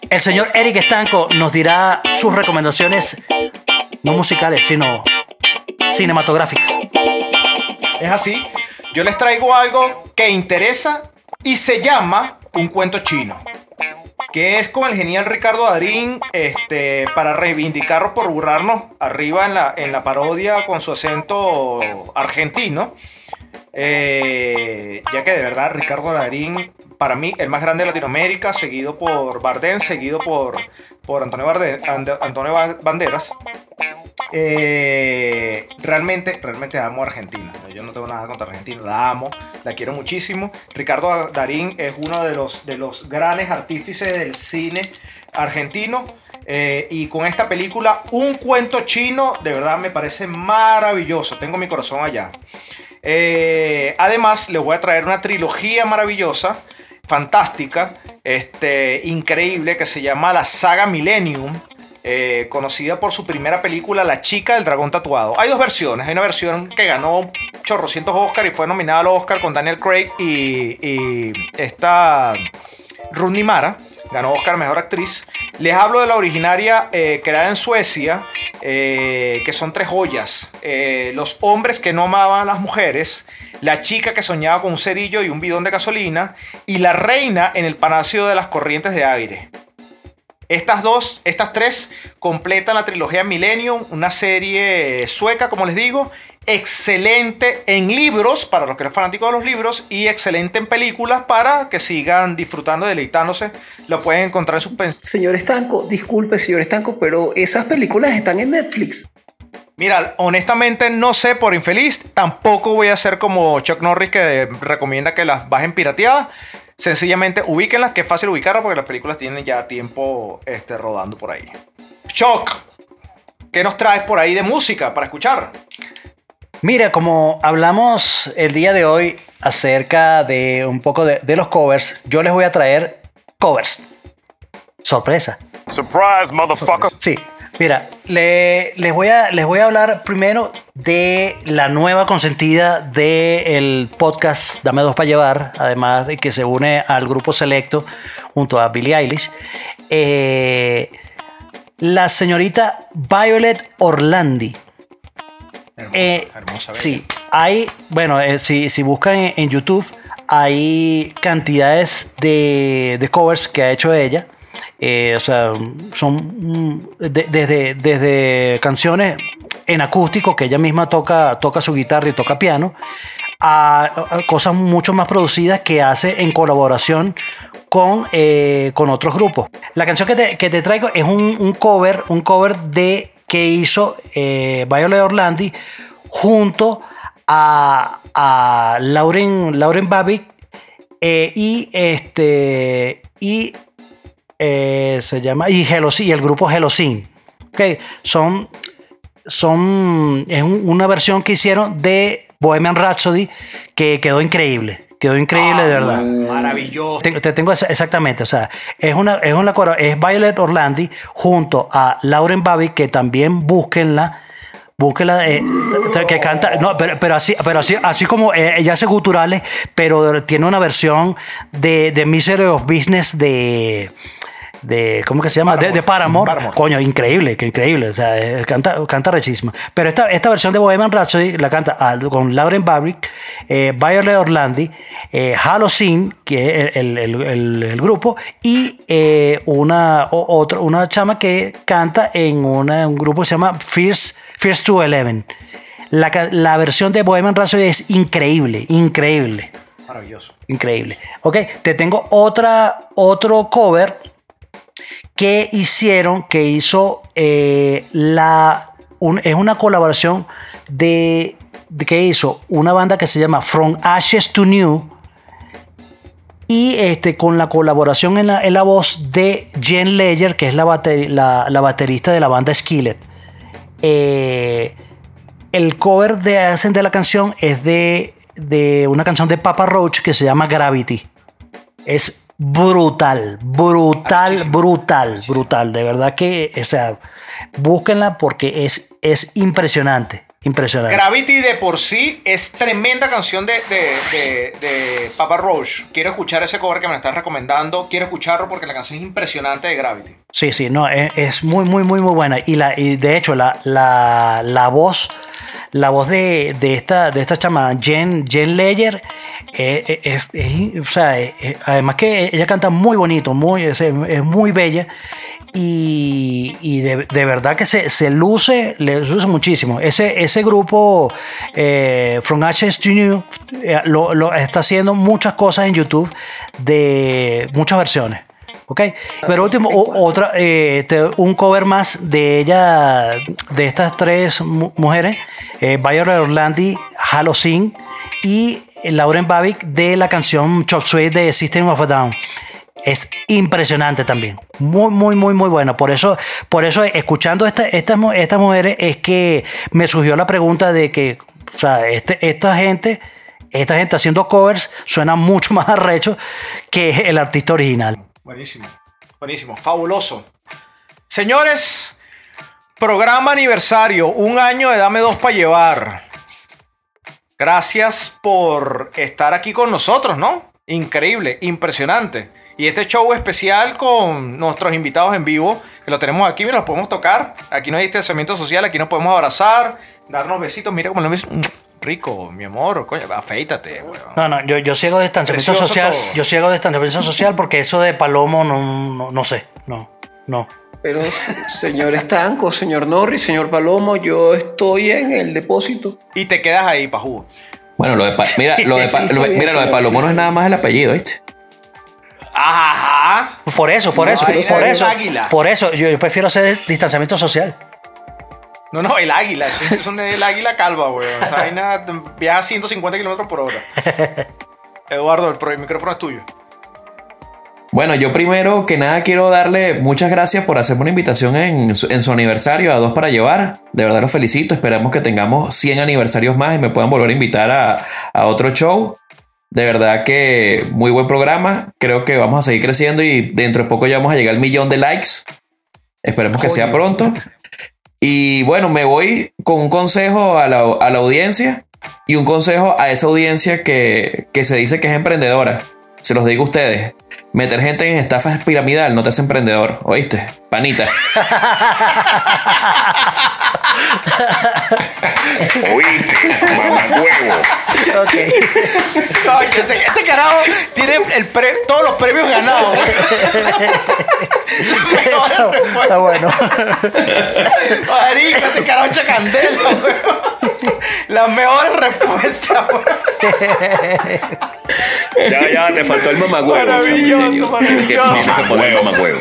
El señor Eric Estanco nos dirá sus recomendaciones, no musicales, sino cinematográficas. Es así. Yo les traigo algo que interesa y se llama Un cuento chino. Que es con el genial Ricardo Darín este, para reivindicarnos por burlarnos arriba en la, en la parodia con su acento argentino. Eh, ya que de verdad Ricardo Darín, para mí, el más grande de Latinoamérica, seguido por Bardem, seguido por, por Antonio, Barde- Ande- Antonio Ba- Banderas. Eh, realmente, realmente amo a Argentina. Yo no tengo nada contra Argentina, la amo, la quiero muchísimo. Ricardo Darín es uno de los, de los grandes artífices del cine argentino. eh, y con esta película, Un cuento chino, de verdad me parece maravilloso. Tengo mi corazón allá. Eh, además, les voy a traer una trilogía maravillosa, fantástica, este, increíble, que se llama la saga Millennium. eh, conocida por su primera película La chica del dragón tatuado. Hay dos versiones. Hay una versión que ganó chorrocientos Oscar y fue nominada al Oscar con Daniel Craig y, y esta Rooney Mara. Ganó Oscar Mejor Actriz. Les hablo de la originaria eh, creada en Suecia, eh, que son tres joyas. Eh, los hombres que no amaban a las mujeres, la chica que soñaba con un cerillo y un bidón de gasolina, y la reina en el palacio de las corrientes de aire. Estas dos, estas tres completan la trilogía Millennium, una serie sueca, como les digo, excelente en libros, para los que eres fanáticos de los libros, y excelente en películas para que sigan disfrutando, deleitándose. Lo pueden encontrar en sus Señor Estanco, disculpe, señor Estanco, pero esas películas están en Netflix. Mira, honestamente no sé por infeliz, tampoco voy a ser como Chuck Norris que recomienda que las bajen pirateadas. Sencillamente ubíquenlas, que es fácil ubicarlas porque las películas tienen ya tiempo este, rodando por ahí. Chuck, ¿qué nos traes por ahí de música para escuchar? Mira, como hablamos el día de hoy acerca de un poco de, de los covers, yo les voy a traer covers. Sorpresa. Surprise, motherfucker. Sí, Mira, le- les, voy a, les voy a hablar primero de la nueva consentida del podcast Dame Dos para Llevar, además de que se une al grupo selecto junto a Billie Eilish. Eh, la señorita Violet Orlandi. Eh, hermosa, sí, hay, bueno, eh, si, si buscan en, en YouTube, hay cantidades de, de covers que ha hecho ella. Eh, o sea, son mm, de- desde, desde canciones en acústico que ella misma toca, toca su guitarra y toca piano, a, a cosas mucho más producidas que hace en colaboración con, eh, con otros grupos. La canción que te, que te traigo es un, un cover, un cover de que hizo eh, Violet Orlandi junto a, a Lauren, Lauren Babic eh, y este y eh, se llama y y el grupo Helosyn. Ok, son son es un- una versión que hicieron de Bohemian Rhapsody que quedó increíble, quedó increíble de verdad. Maravilloso. Te, te tengo exactamente, o sea, es una, es una es Violet Orlandi junto a Lauren Babic, que también búsquenla, búsquenla, eh, que canta, no, pero, pero así, pero así, así como eh, ella hace guturales, pero tiene una versión de, de Misery of Business de de ¿cómo que se llama? De, de Paramore. Paramore. Coño, increíble, que increíble. O sea, eh, canta, canta rechísima. Pero esta, esta versión de Bohemian Rhapsody la canta con Lauren Babrick, eh, Violet Orlandi, eh, Halloween, que es el, el- el- el grupo, y eh, una, o- otra, una chama que canta en una- un grupo que se llama Fierce, Fierce to Eleven. La, la versión de Bohemian Rhapsody es increíble, increíble. Maravilloso. Increíble. Ok, te tengo otra, otro cover que hicieron, que hizo eh, la. es una colaboración de, de que hizo una banda que se llama From Ashes to New. Y este, con la colaboración en la, en la voz de Jen Ledger, que es la, bate- la, la baterista de la banda Skillet. Eh, el cover de hacen de la canción es de, de una canción de Papa Roach que se llama Gravity. Es brutal, brutal, brutal, brutal. De verdad que, o sea, búsquenla porque es, es impresionante, impresionante. Gravity de por sí es tremenda canción de, de, de, de Papa Roach. Quiero escuchar ese cover que me estás recomendando. Quiero escucharlo porque la canción es impresionante de Gravity. Sí, sí, no, es, es muy, muy, muy, muy buena. Y, la, y de hecho, la, la, la voz, la voz de, de esta, de esta chama, Jen, Jen Ledger, eh, es, es- o sea, eh, eh, además que ella canta muy bonito, muy, es, es muy bella. Y, y de, de verdad que se, se luce, le luce muchísimo. Ese, ese grupo, eh, From Ashes to New, eh, lo, lo- está haciendo muchas cosas en YouTube de muchas versiones. ¿Ok? Pero último, o- otra, eh, un cover más de ella, de estas tres mu- mujeres, eh, Violet Orlandi, Halloween y Lauren Babic de la canción Chop Suey de System of a Down. Es impresionante también. Muy, muy, muy, muy bueno. Por eso, por eso escuchando esta- estas mujeres, es que me surgió la pregunta de que, o sea, este, esta gente, esta gente haciendo covers suena mucho más arrecho que el artista original. Buenísimo. Buenísimo. Fabuloso. Señores, programa aniversario. Un año de Dame Dos para llevar. Gracias por estar aquí con nosotros, ¿no? Increíble, impresionante. Y este show especial con nuestros invitados en vivo, que lo tenemos aquí, mira, los podemos tocar. Aquí no hay distanciamiento social, aquí nos podemos abrazar, darnos besitos. Mira cómo lo ves. Mm, Rico, mi amor, coño, afeítate, weón. No, no, yo, yo ciego de distanciamiento social. todo. Yo ciego de distanciamiento social porque eso de palomo no, no, no sé. No, no. Pero, señor Estanco, señor Norris, señor Palomo, yo estoy en el depósito. Y te quedas ahí, pajú. Bueno, lo de, pa- mira, lo de, pa- lo mira, lo de Palomo sí. no es nada más el apellido, ¿viste? Ajá. Por eso, por No, eso, por eso. Por eso, yo, yo prefiero hacer distanciamiento social. No, no, el águila. Un- el águila calva, weón. Esa vaina viaja a 150 kilómetros por hora. Eduardo, el, pro- el micrófono es tuyo. Bueno, yo primero que nada quiero darle muchas gracias por hacerme una invitación en su, en su aniversario a Dos para Llevar. De verdad los felicito. Esperamos que tengamos 100 aniversarios más y me puedan volver a invitar a, a otro show. De verdad que muy buen programa. Creo que vamos a seguir creciendo y dentro de poco ya vamos a llegar al millón de likes. Esperemos que sea pronto. Y bueno, me voy con un consejo a la, a la audiencia y un consejo a esa audiencia que, que se dice que es emprendedora. Se los digo a ustedes. Meter gente en estafa piramidal no te hace emprendedor, ¿oíste? Panita. Oíste, mamahuevo. Ok. Este, este carajo tiene el pre- todos los premios ganados. Está, está bueno. Marica, este carajo echa candela, mejores respuestas, weón. Ya, ya, te faltó el mamagüevo. Maravilloso, maravilloso. tienes que poner mamagüevo.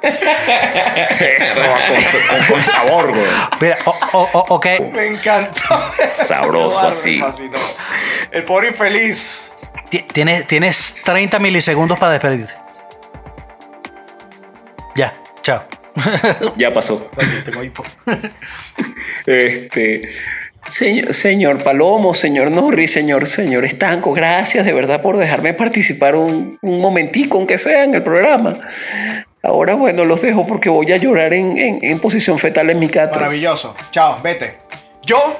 Eso va con, con- con sabor, güey. Mira, o- o- o- ok. Me encantó. Sabroso así. fascinó. El pobre infeliz. Ti- Tienes, tienes 30 milisegundos para despedirte. Ya, chao. Ya pasó. Este, señor, Palomo, señor Norris, señor, señor Estanco, gracias de verdad por dejarme participar un, un momentico, aunque sea en el programa. Ahora, bueno, los dejo porque voy a llorar en, en- posición fetal en mi catre. Maravilloso. Chao, vete. Yo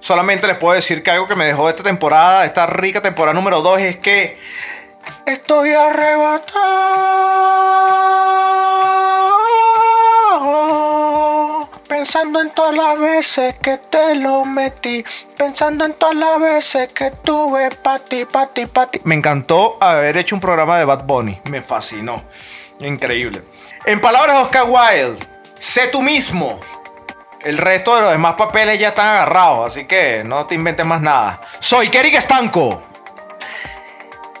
solamente les puedo decir que algo que me dejó esta temporada, esta rica temporada número 2, es que estoy arrebatado. Pensando en todas las veces que te lo metí. Pensando en todas las veces que tuve pa' ti, pa' ti, pa' ti. Me encantó haber hecho un programa de Bad Bunny. Me fascinó. Increíble. En palabras de Oscar Wilde, sé tú mismo. El resto de los demás papeles ya están agarrados, así que no te inventes más nada. Soy Kerik Estanco.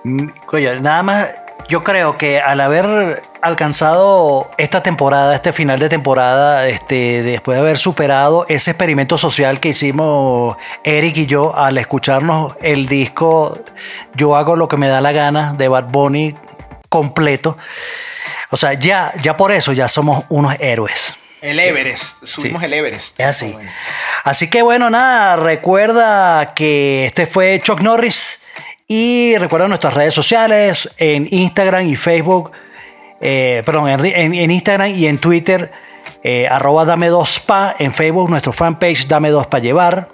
Mm, Oye, nada más, yo creo que al haber alcanzado esta temporada, este final de temporada, este, después de haber superado ese experimento social que hicimos Eric y yo al escucharnos el disco Yo hago lo que me da la gana de Bad Bunny completo, o sea, ya, ya por eso ya somos unos héroes. El Everest. Subimos el Everest. Es así. Así que bueno, nada, recuerda que este fue Chuck Norris y recuerda nuestras redes sociales en Instagram y Facebook, eh, perdón, en, Instagram y en Twitter, eh, arroba dame dos pa, en Facebook nuestro fanpage dame dos pa llevar,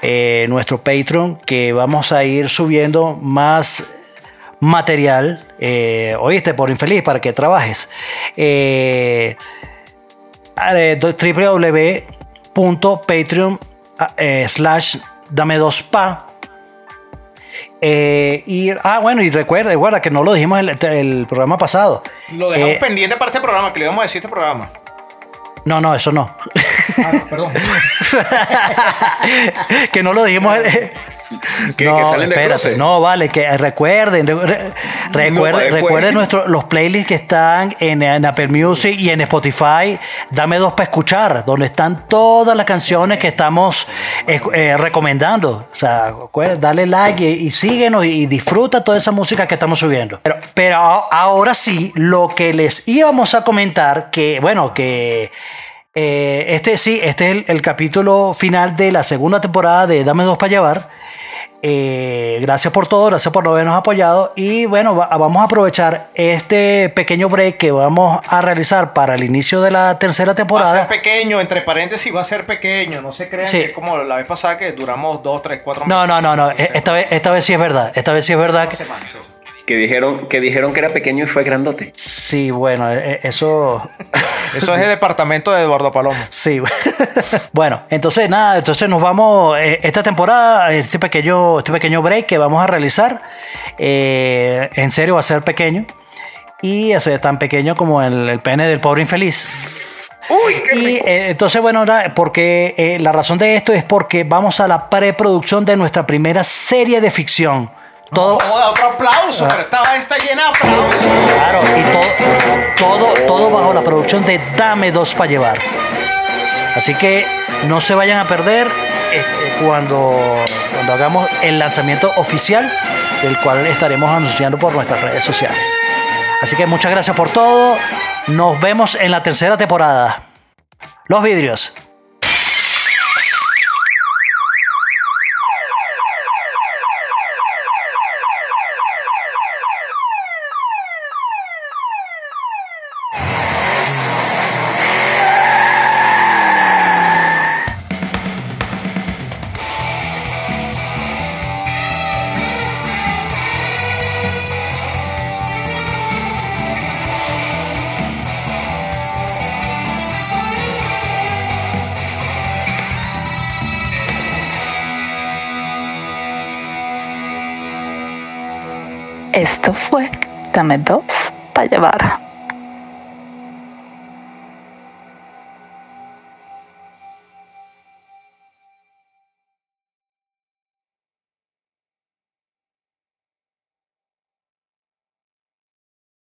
eh, nuestro Patreon que vamos a ir subiendo más material, oíste, por infeliz, para que trabajes. Www.patreon slash dame dos pa Eh, y ah bueno y recuerda recuerda que no lo dijimos el, el programa pasado Lo dejamos Eh, pendiente para este programa, que le íbamos a decir este programa. no no eso no Ah, perdón. que no lo dijimos el- Que, no, que salen de espérate, closet. no, vale, que recuerden, re- re- recuerden, después. recuerden nuestro- los playlists que están en, en Apple Music y en Spotify. Dame dos para escuchar, donde están todas las canciones que estamos eh, eh, recomendando. O sea, acuer- dale like y, y síguenos y, y disfruta toda esa música que estamos subiendo. Pero, ahora sí, lo que les íbamos a comentar, que bueno, que eh, este sí, este es el, el capítulo final de la segunda temporada de Dame dos para llevar. Eh, gracias por todo, gracias por habernos apoyado y bueno, va- vamos a aprovechar este pequeño break que vamos a realizar para el inicio de la tercera Va a ser temporada. pequeño, entre paréntesis va a ser pequeño. No se crean Sí. que es como la vez pasada que duramos dos, tres, cuatro No, meses. no, no, no, e- esta vez, esta vez sí es verdad, esta vez sí es verdad. Que- semanas. Que dijeron, que dijeron que era pequeño y fue grandote. Sí, bueno, e- eso... Eso es el departamento de Eduardo Palomo. Sí. bueno, entonces nada, entonces nos vamos eh, esta temporada, este pequeño, este pequeño break que vamos a realizar. eh, en serio va a ser pequeño. Y a ser tan pequeño como el, el pene del pobre infeliz. ¡Uy, qué Y eh, entonces, bueno, porque eh, la razón de esto es porque vamos a la preproducción de nuestra primera serie de ficción. Todo, Joda, otro aplauso, pero esta vaina está llena de aplausos. Claro, y todo, todo, todo bajo la producción de Dame dos para llevar. Así que no se vayan a perder este, cuando, cuando hagamos el lanzamiento oficial, el cual estaremos anunciando por nuestras redes sociales. Así que muchas gracias por todo. Nos vemos en la tercera temporada. Los vidrios. Dos para llevar.